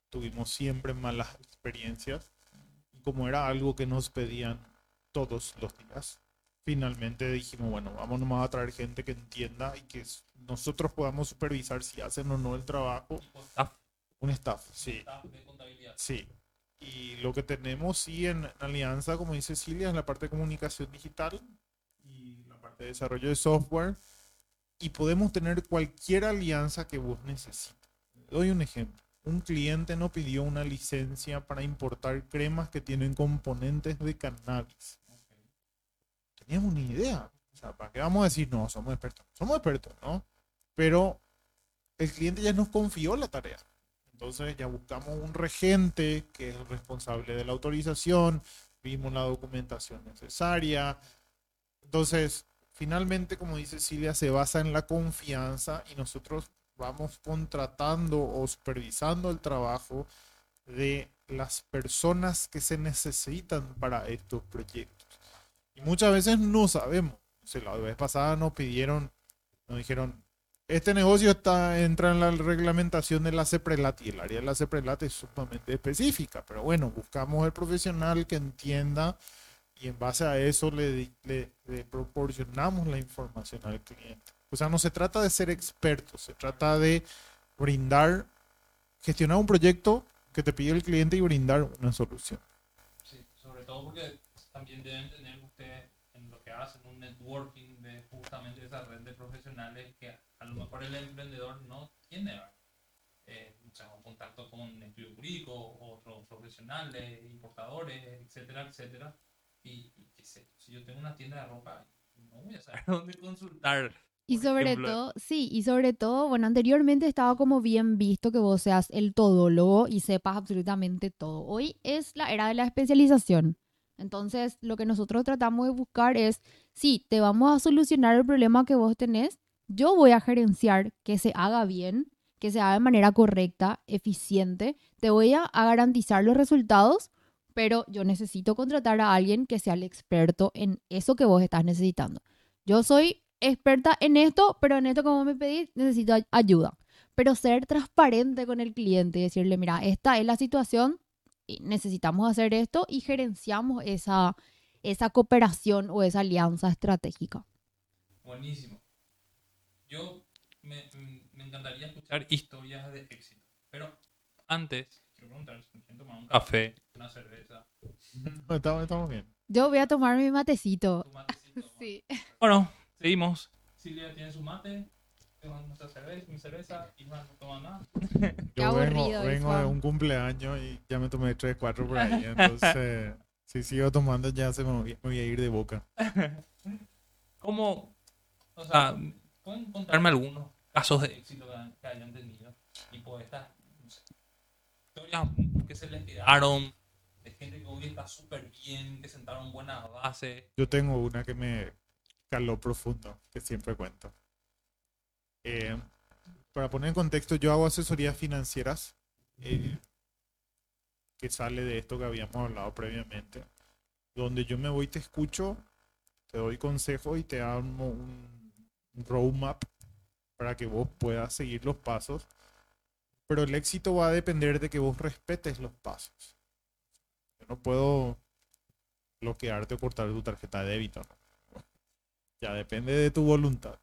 tuvimos siempre malas experiencias y como era algo que nos pedían todos los días, finalmente dijimos, bueno, vamos nomás a traer gente que entienda y que nosotros podamos supervisar si hacen o no el trabajo. Un staff, sí. Staff de contabilidad. Sí, y lo que tenemos, sí, en, alianza, como dice Silvia, es la parte de comunicación digital y la parte de desarrollo de software. Y podemos tener cualquier alianza que vos necesites. Doy un ejemplo. Un cliente no pidió una licencia para importar cremas que tienen componentes de cannabis. Teníamos una idea. O sea, ¿para qué vamos a decir no? Somos expertos. Somos expertos, ¿no? Pero el cliente ya nos confió la tarea. Entonces ya buscamos un regente que es el responsable de la autorización, vimos la documentación necesaria. Entonces, finalmente, como dice Silvia, se basa en la confianza y nosotros vamos contratando o supervisando el trabajo de las personas que se necesitan para estos proyectos. Y muchas veces no sabemos. O sea, la vez pasada nos pidieron, nos dijeron, este negocio está, entra en la reglamentación de la CEPRELAT y el área de la CEPRELAT es sumamente específica, pero bueno, buscamos el profesional que entienda y en base a eso le, proporcionamos la información al cliente. O sea, no se trata de ser experto, se trata de brindar, gestionar un proyecto que te pide el cliente y brindar una solución. Sí, sobre todo porque también deben tener usted en lo que hacen un networking de justamente esa red de profesionales que a lo mejor el emprendedor no tiene eh, contacto con estudio jurídico, otros profesionales, importadores, etcétera, etcétera. Y, y qué sé, si yo tengo una tienda de ropa, no voy a saber dónde consultar. Y sobre ejemplo. todo, sí, y sobre todo, bueno, anteriormente estaba como bien visto que vos seas el todólogo y sepas absolutamente todo. Hoy es la era de la especialización. Entonces, lo que nosotros tratamos de buscar es, sí, te vamos a solucionar el problema que vos tenés, yo voy a gerenciar que se haga bien, que se haga de manera correcta, eficiente, te voy a garantizar los resultados, pero yo necesito contratar a alguien que sea el experto en eso que vos estás necesitando. Yo soy experta en esto, pero en esto como me pedís necesito ayuda. Pero ser transparente con el cliente y decirle, mira, esta es la situación, y necesitamos hacer esto y gerenciamos esa, esa cooperación o esa alianza estratégica. Buenísimo. yo me, me encantaría escuchar historias de éxito. Pero antes, quiero preguntar si quieren tomar un café, una cerveza, No, estamos, estamos bien. Yo voy a tomar mi matecito. tu matecito. Sí. Bueno, seguimos. Silvia tiene su mate, tengo nuestra cerveza, mi cerveza, y no toma nada. Yo aburrido, vengo, vengo de un cumpleaños y ya me tomé 3, 4 por ahí. Entonces, si sigo tomando ya se me voy, me voy a ir de boca. ¿Cómo? O sea, ¿pueden contarme algunos casos de éxito que, hayan tenido? Tipo estas, historias que se les tiraron, de gente que hoy está súper bien, que sentaron buenas bases. Yo tengo una que me caló profundo, que siempre cuento. Eh, para poner en contexto, yo hago asesorías financieras, eh, que sale de esto que habíamos hablado previamente, donde yo me voy, te escucho, te doy consejos y te un, un roadmap para que vos puedas seguir los pasos. Pero el éxito va a depender de que vos respetes los pasos. Yo no puedo bloquearte o cortar tu tarjeta de débito. ¿no? Ya depende de tu voluntad.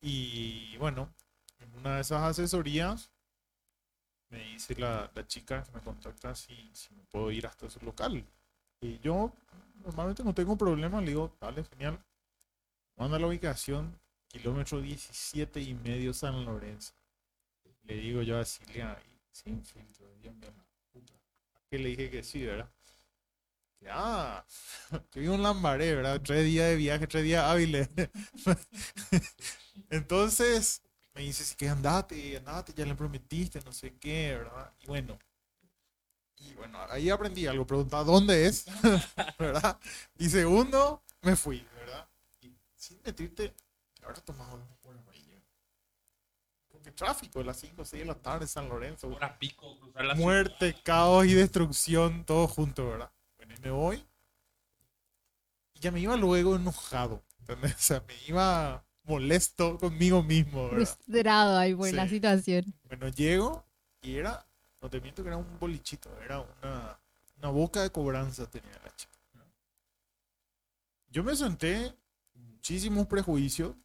Y bueno, en una de esas asesorías me dice la, chica que me contacta si, me puedo ir hasta su local. Y yo normalmente no tengo problema, le digo, dale, genial. Manda la ubicación, kilómetro 17 y medio San Lorenzo. Le digo yo a Cilia, y sin filtro, Dios mío, puta. Que le dije que sí, ¿verdad? Que, Ah, yo vivo en Lambaré, ¿verdad? Tres días de viaje, tres días hábiles. Entonces me dice, sí que andate, andate, ya le prometiste, no sé qué, ¿verdad? Y bueno, y bueno, ahí aprendí algo, preguntaba dónde es, ¿verdad? Y segundo, me fui, ¿verdad? Y sin mentirte, ahora tomaba una. Porque tráfico, las 5 o 6 de la tarde, San Lorenzo, pico, cruzar la muerte, ciudad. caos y destrucción, todo junto, ¿verdad? Bueno, y me voy. Y ya me iba luego enojado, ¿entendés? O sea, me iba molesto conmigo mismo, ¿verdad? Frustrado ahí por la Sí. situación. Bueno, llego y era, no te miento que era un bolichito, era una, una boca de cobranza tenía la chica. ¿no? Yo me senté, muchísimos prejuicios,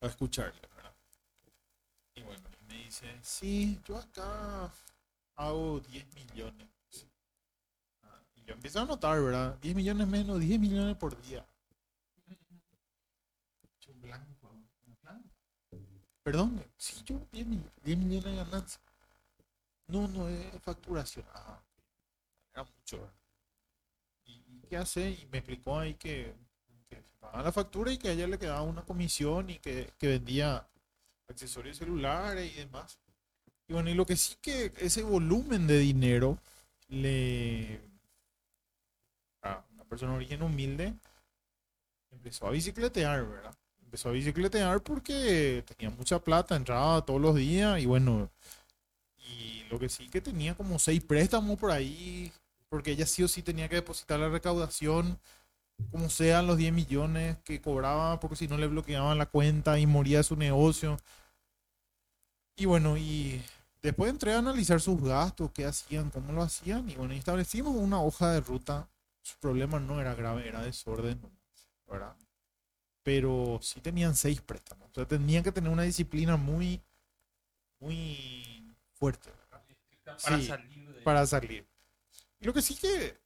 a escucharle, ¿verdad? Y bueno, y me dice, sí, yo acá hago 10 millones. Ah, Y yo empiezo a notar, ¿verdad? 10 millones menos, 10 millones por día. Perdón, sí, yo 10, mi- 10 millones de ganancia. No, no es facturación. Ah, era mucho. ¿verdad? ¿Y, y qué hace? Y me explicó ahí que, que se pagaba la factura y que a ella le quedaba una comisión y que, que vendía accesorios celulares y demás. Y bueno, y lo que sí que ese volumen de dinero le... A una persona de origen humilde empezó a bicicletear, ¿verdad? empezó a bicicletear porque tenía mucha plata, entraba todos los días y bueno, y lo que sí que tenía como seis préstamos por ahí, porque ella sí o sí tenía que depositar la recaudación, como sean los 10 millones que cobraba, porque si no le bloqueaban la cuenta y moría su negocio. Y bueno, y después entré a analizar sus gastos, qué hacían, cómo lo hacían, y bueno, establecimos una hoja de ruta. Su problema no era grave, era desorden, ¿verdad? pero sí tenían seis préstamos. O sea, tenían que tener una disciplina muy, muy fuerte ¿verdad? Para Sí, salir de para salir. Y lo que sí que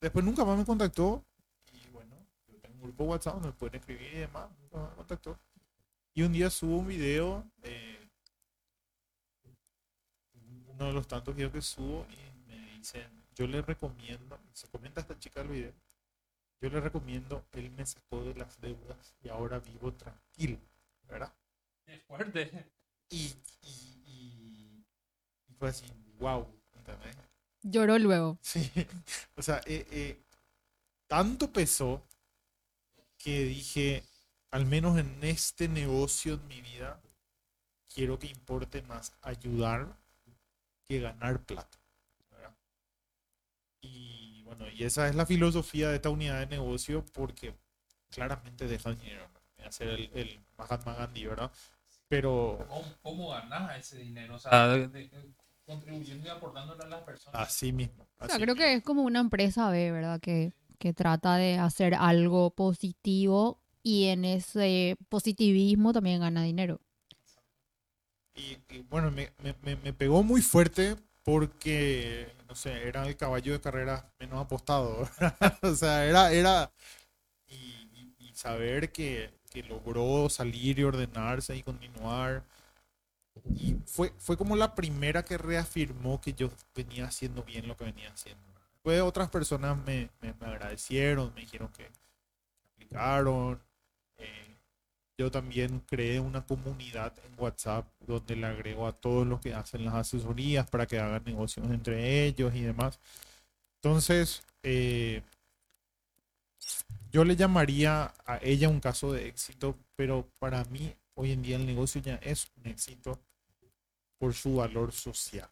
después nunca más me contactó. Y bueno, yo tengo un grupo WhatsApp donde me pueden escribir y demás. Nunca más me contactó. Y un día subo un video de uno de los tantos videos que subo y me dicen, yo le recomiendo, se comenta esta chica el video, yo le recomiendo, él me sacó de las deudas y ahora vivo tranquilo, ¿verdad? Es fuerte. Y, y, y, y fue así, wow, ¿entendés? Lloró luego. Sí, o sea, eh, eh, tanto pesó que dije, al menos en este negocio en mi vida, quiero que importe más ayudar que ganar plata. ¿verdad? Y bueno, y esa es la filosofía de esta unidad de negocio porque claramente deja dinero. a ser el, el Mahatma Gandhi, ¿verdad? Pero ¿Cómo, cómo ganás ese dinero? O sea, de- de- contribuyendo y aportándole a las personas. así mismo. O sea, así creo que es como una empresa B, ¿verdad? Que, que trata de hacer algo positivo y en ese positivismo también gana dinero. Y, y bueno, me, me- me- pegó muy fuerte porque, no sé, era el caballo de carrera menos apostado. o sea, era, era, y, y- y saber que, que logró salir y ordenarse y continuar. Y fue, fue como la primera que reafirmó que yo venía haciendo bien lo que venía haciendo. Después otras personas me, me, me agradecieron, me dijeron que aplicaron. eh, yo también creé una comunidad en WhatsApp donde le agrego a todos los que hacen las asesorías para que hagan negocios entre ellos y demás. Entonces, eh, yo le llamaría a ella un caso de éxito, pero para mí hoy en día el negocio ya es un éxito por su valor social.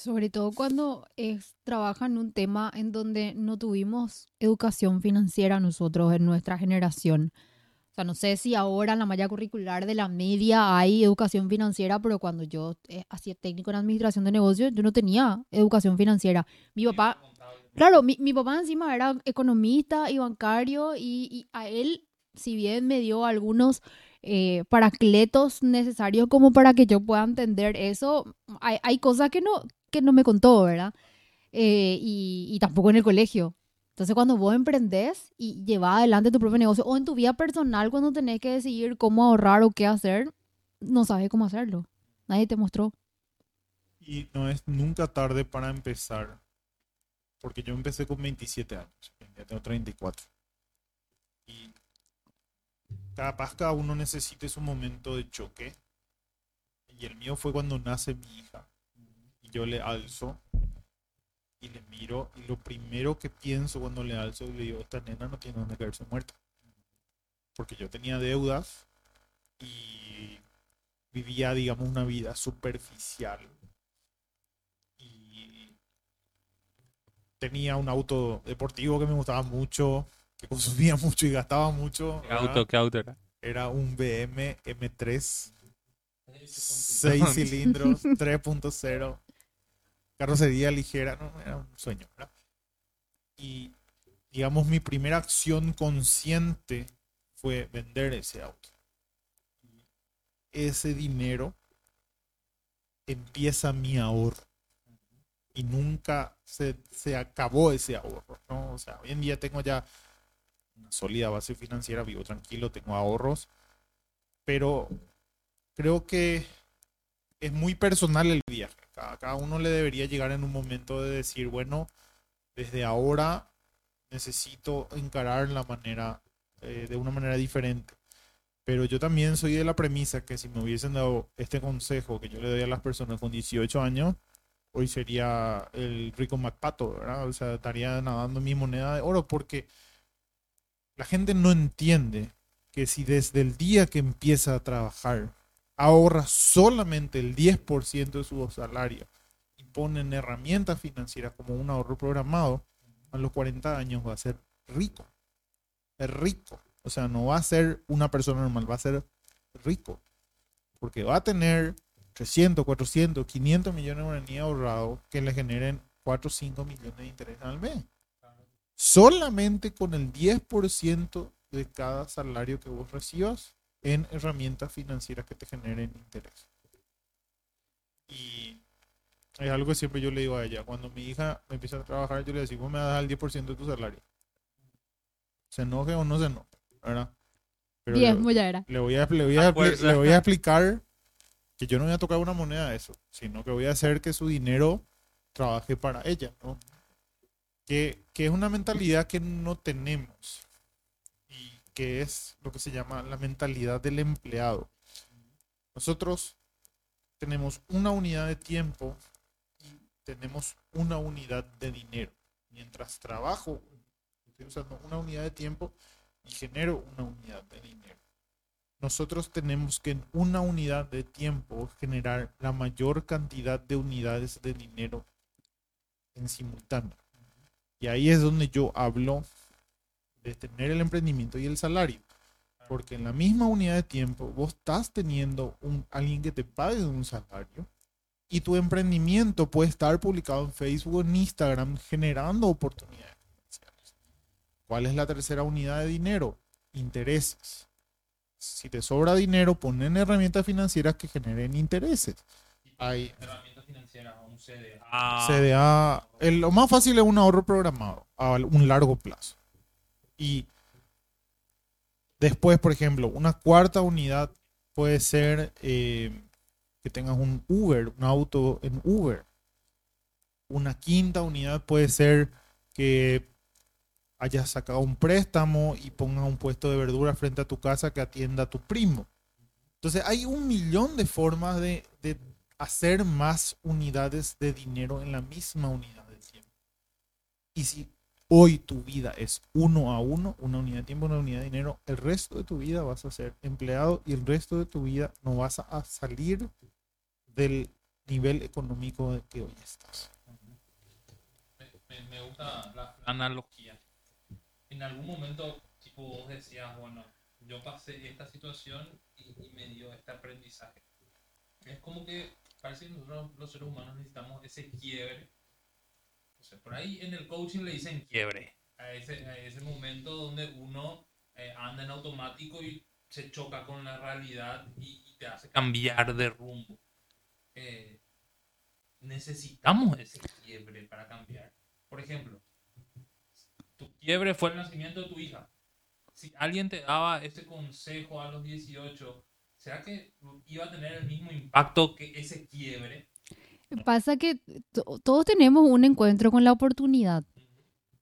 Sobre todo cuando es, trabaja en un tema en donde no tuvimos educación financiera nosotros en nuestra generación. O sea, no sé si ahora en la malla curricular de la media hay educación financiera, pero cuando yo eh, hacía técnico en administración de negocios, yo no tenía educación financiera. Mi papá, claro, mi, mi papá encima era economista y bancario y, y a él, si bien me dio algunos eh, paracletos necesarios como para que yo pueda entender eso, hay, hay cosas que no, que no me contó, ¿verdad? Eh, y, tampoco en el colegio. Entonces, cuando vos emprendés y llevas adelante tu propio negocio, o en tu vida personal, cuando tenés que decidir cómo ahorrar o qué hacer, no sabes cómo hacerlo. Nadie te mostró. Y no es nunca tarde para empezar. Porque yo empecé con 27 años. Ya tengo 34. Y capaz cada uno necesite su momento de choque. Y el mío fue cuando nace mi hija. Yo le alzo y le miro. Y lo primero que pienso cuando le alzo, le digo, esta nena no tiene dónde caerse muerta. Porque yo tenía deudas y vivía, digamos, una vida superficial y tenía un auto deportivo que me gustaba mucho, que consumía mucho y gastaba mucho. ¿Qué ¿verdad? auto, qué auto era? Era un BM M3, 6 cilindros, 3.0, carrocería ligera, no, era un sueño, ¿verdad? Y digamos, mi primera acción consciente fue vender ese auto. Ese dinero empieza mi ahorro y nunca se, se acabó ese ahorro, ¿no? O sea, hoy en día tengo ya una sólida base financiera, vivo tranquilo, tengo ahorros, pero creo que es muy personal el viaje. Cada, cada uno le debería llegar en un momento de decir, bueno, desde ahora necesito encarar la manera, eh, de una manera diferente. Pero yo también soy de la premisa que si me hubiesen dado este consejo que yo le doy a las personas con 18 años, hoy sería el rico MacPato, ¿verdad? O sea, estaría nadando mi moneda de oro porque la gente no entiende que si desde el día que empieza a trabajar ahorra solamente el 10% de su salario y pone en herramientas financieras como un ahorro programado, a los 40 años va a ser rico. Rico. O sea, no va a ser una persona normal, va a ser rico. Porque va a tener 300, 400, 500 millones de guaraníes ahorrados que le generen 4 o 5 millones de interés al mes. Solamente con el 10% de cada salario que vos recibas en herramientas financieras que te generen interés. Y es algo que siempre yo le digo a ella. Cuando mi hija empieza a trabajar, yo le digo, vos me das el 10% de tu salario. Se enoje o no se enoje, ¿verdad? Pero Diezmo ya era. le voy a, le voy a, le voy a explicar que yo no voy a tocar una moneda de eso, sino que voy a hacer que su dinero trabaje para ella, ¿no? Que, que es una mentalidad que no tenemos que es lo que se llama la mentalidad del empleado. Nosotros tenemos una unidad de tiempo y tenemos una unidad de dinero. Mientras trabajo, estoy usando una unidad de tiempo y genero una unidad de dinero. Nosotros tenemos que en una unidad de tiempo generar la mayor cantidad de unidades de dinero en simultáneo. Y ahí es donde yo hablo de tener el emprendimiento y el salario. Porque en la misma unidad de tiempo vos estás teniendo un, alguien que te pague un salario y tu emprendimiento puede estar publicado en Facebook o en Instagram generando oportunidades financieras. ¿Cuál es la tercera unidad de dinero? Intereses. Si te sobra dinero, ponen herramientas financieras que generen intereses. Hay herramientas financieras, un CDA. CDA. el- lo más fácil es un ahorro programado a un largo plazo. Y después, por ejemplo, una cuarta unidad puede ser eh, que tengas un Uber, un auto en Uber. Una quinta unidad puede ser que hayas sacado un préstamo y pongas un puesto de verdura frente a tu casa que atienda a tu primo. Entonces hay un millón de formas de, de hacer más unidades de dinero en la misma unidad de tiempo. Y si hoy tu vida es uno a uno, una unidad de tiempo, una unidad de dinero, el resto de tu vida vas a ser empleado y el resto de tu vida no vas a salir del nivel económico de que hoy estás. Me, me- gusta la, la analogía. En algún momento, tipo, vos decías, bueno, yo pasé esta situación y me dio este aprendizaje. Es como que parece que nosotros los seres humanos necesitamos ese quiebre. Por ahí en el coaching le dicen quiebre. A ese, momento donde uno eh, anda en automático y se choca con la realidad y, y te hace cambiar de rumbo. Eh, necesitamos ese quiebre para cambiar. Por ejemplo, tu quiebre fue el nacimiento de tu hija. Si alguien te daba ese consejo a los 18, ¿será que iba a tener el mismo impacto que ese quiebre? Pasa que to- todos tenemos un encuentro con la oportunidad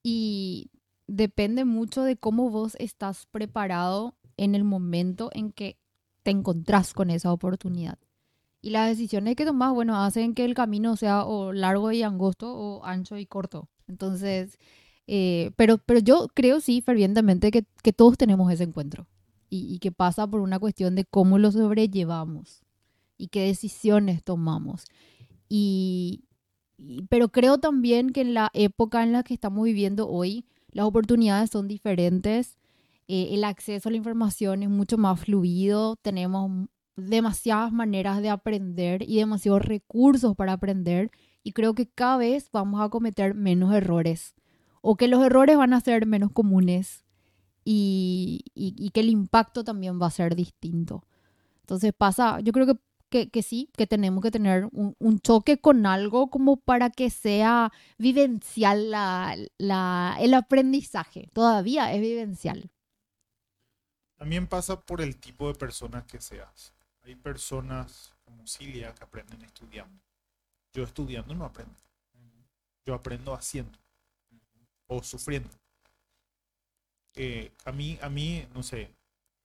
y depende mucho de cómo vos estás preparado en el momento en que te encontrás con esa oportunidad. Y las decisiones que tomás, bueno, hacen que el camino sea o largo y angosto o ancho y corto. Entonces, eh, pero, pero yo creo sí fervientemente que, que todos tenemos ese encuentro y, y que pasa por una cuestión de cómo lo sobrellevamos y qué decisiones tomamos. Y, y- pero creo también que en la época en la que estamos viviendo hoy, las oportunidades son diferentes, eh, el acceso a la información es mucho más fluido, tenemos demasiadas maneras de aprender y demasiados recursos para aprender y creo que cada vez vamos a cometer menos errores o que los errores van a ser menos comunes y, y- y que el impacto también va a ser distinto. Entonces pasa, yo creo que, que, que sí, que tenemos que tener un, un choque con algo como para que sea vivencial la, la- el aprendizaje. Todavía es vivencial. También pasa por el tipo de personas que seas. Hay personas como Cilia que aprenden estudiando. Yo estudiando no aprendo. Yo aprendo haciendo o sufriendo. Eh, a mí, a mí, no sé,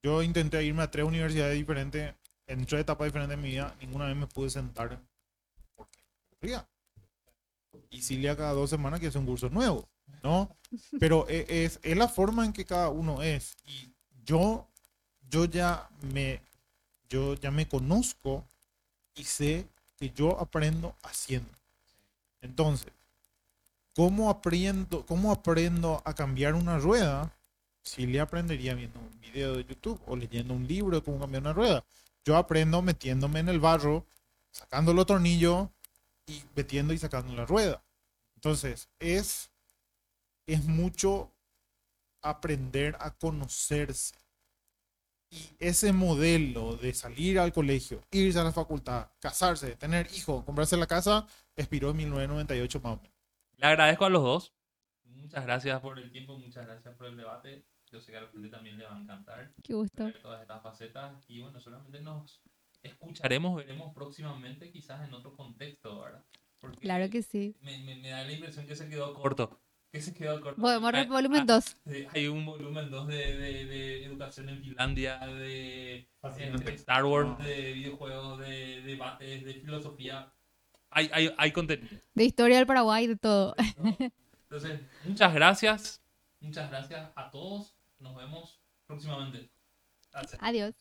yo intenté irme a tres universidades diferentes, en tres etapas diferentes de mi vida, ninguna vez me pude sentar porque aburría. Y Cilia cada dos semanas quiere hacer un curso nuevo, ¿no? Pero e- es, es la forma en que cada uno es. Y yo, yo ya me, yo ya me conozco y sé que yo aprendo haciendo. Entonces, ¿cómo aprendo, cómo aprendo a cambiar una rueda? Si le aprendería viendo un video de YouTube o leyendo un libro de cómo cambiar una rueda. Yo aprendo metiéndome en el barro, sacando los tornillos y metiendo y sacando la rueda. Entonces, es, es mucho aprender a conocerse. Y ese modelo de salir al colegio, irse a la facultad, casarse, tener hijos, comprarse la casa, expiró en 1998 más o menos. Le agradezco a los dos. Muchas gracias por el tiempo, muchas gracias por el debate. Yo sé que a la gente también le va a encantar Qué gusto. ver todas estas facetas. Y bueno, solamente nos escucharemos, veremos próximamente, quizás en otro contexto, ¿verdad? Porque Claro que sí. me, me- me da la impresión que se quedó corto. Que se quedó corto. Podemos Hay- volumen ah, 2. sí, Hay un volumen 2 de, de, de educación en Finlandia, de Star Wars, de videojuegos, de debates, de filosofía. Hay, hay, hay contenido. De historia del Paraguay, de todo. ¿no? Entonces, muchas gracias. Muchas gracias a todos. Nos vemos próximamente. Adiós.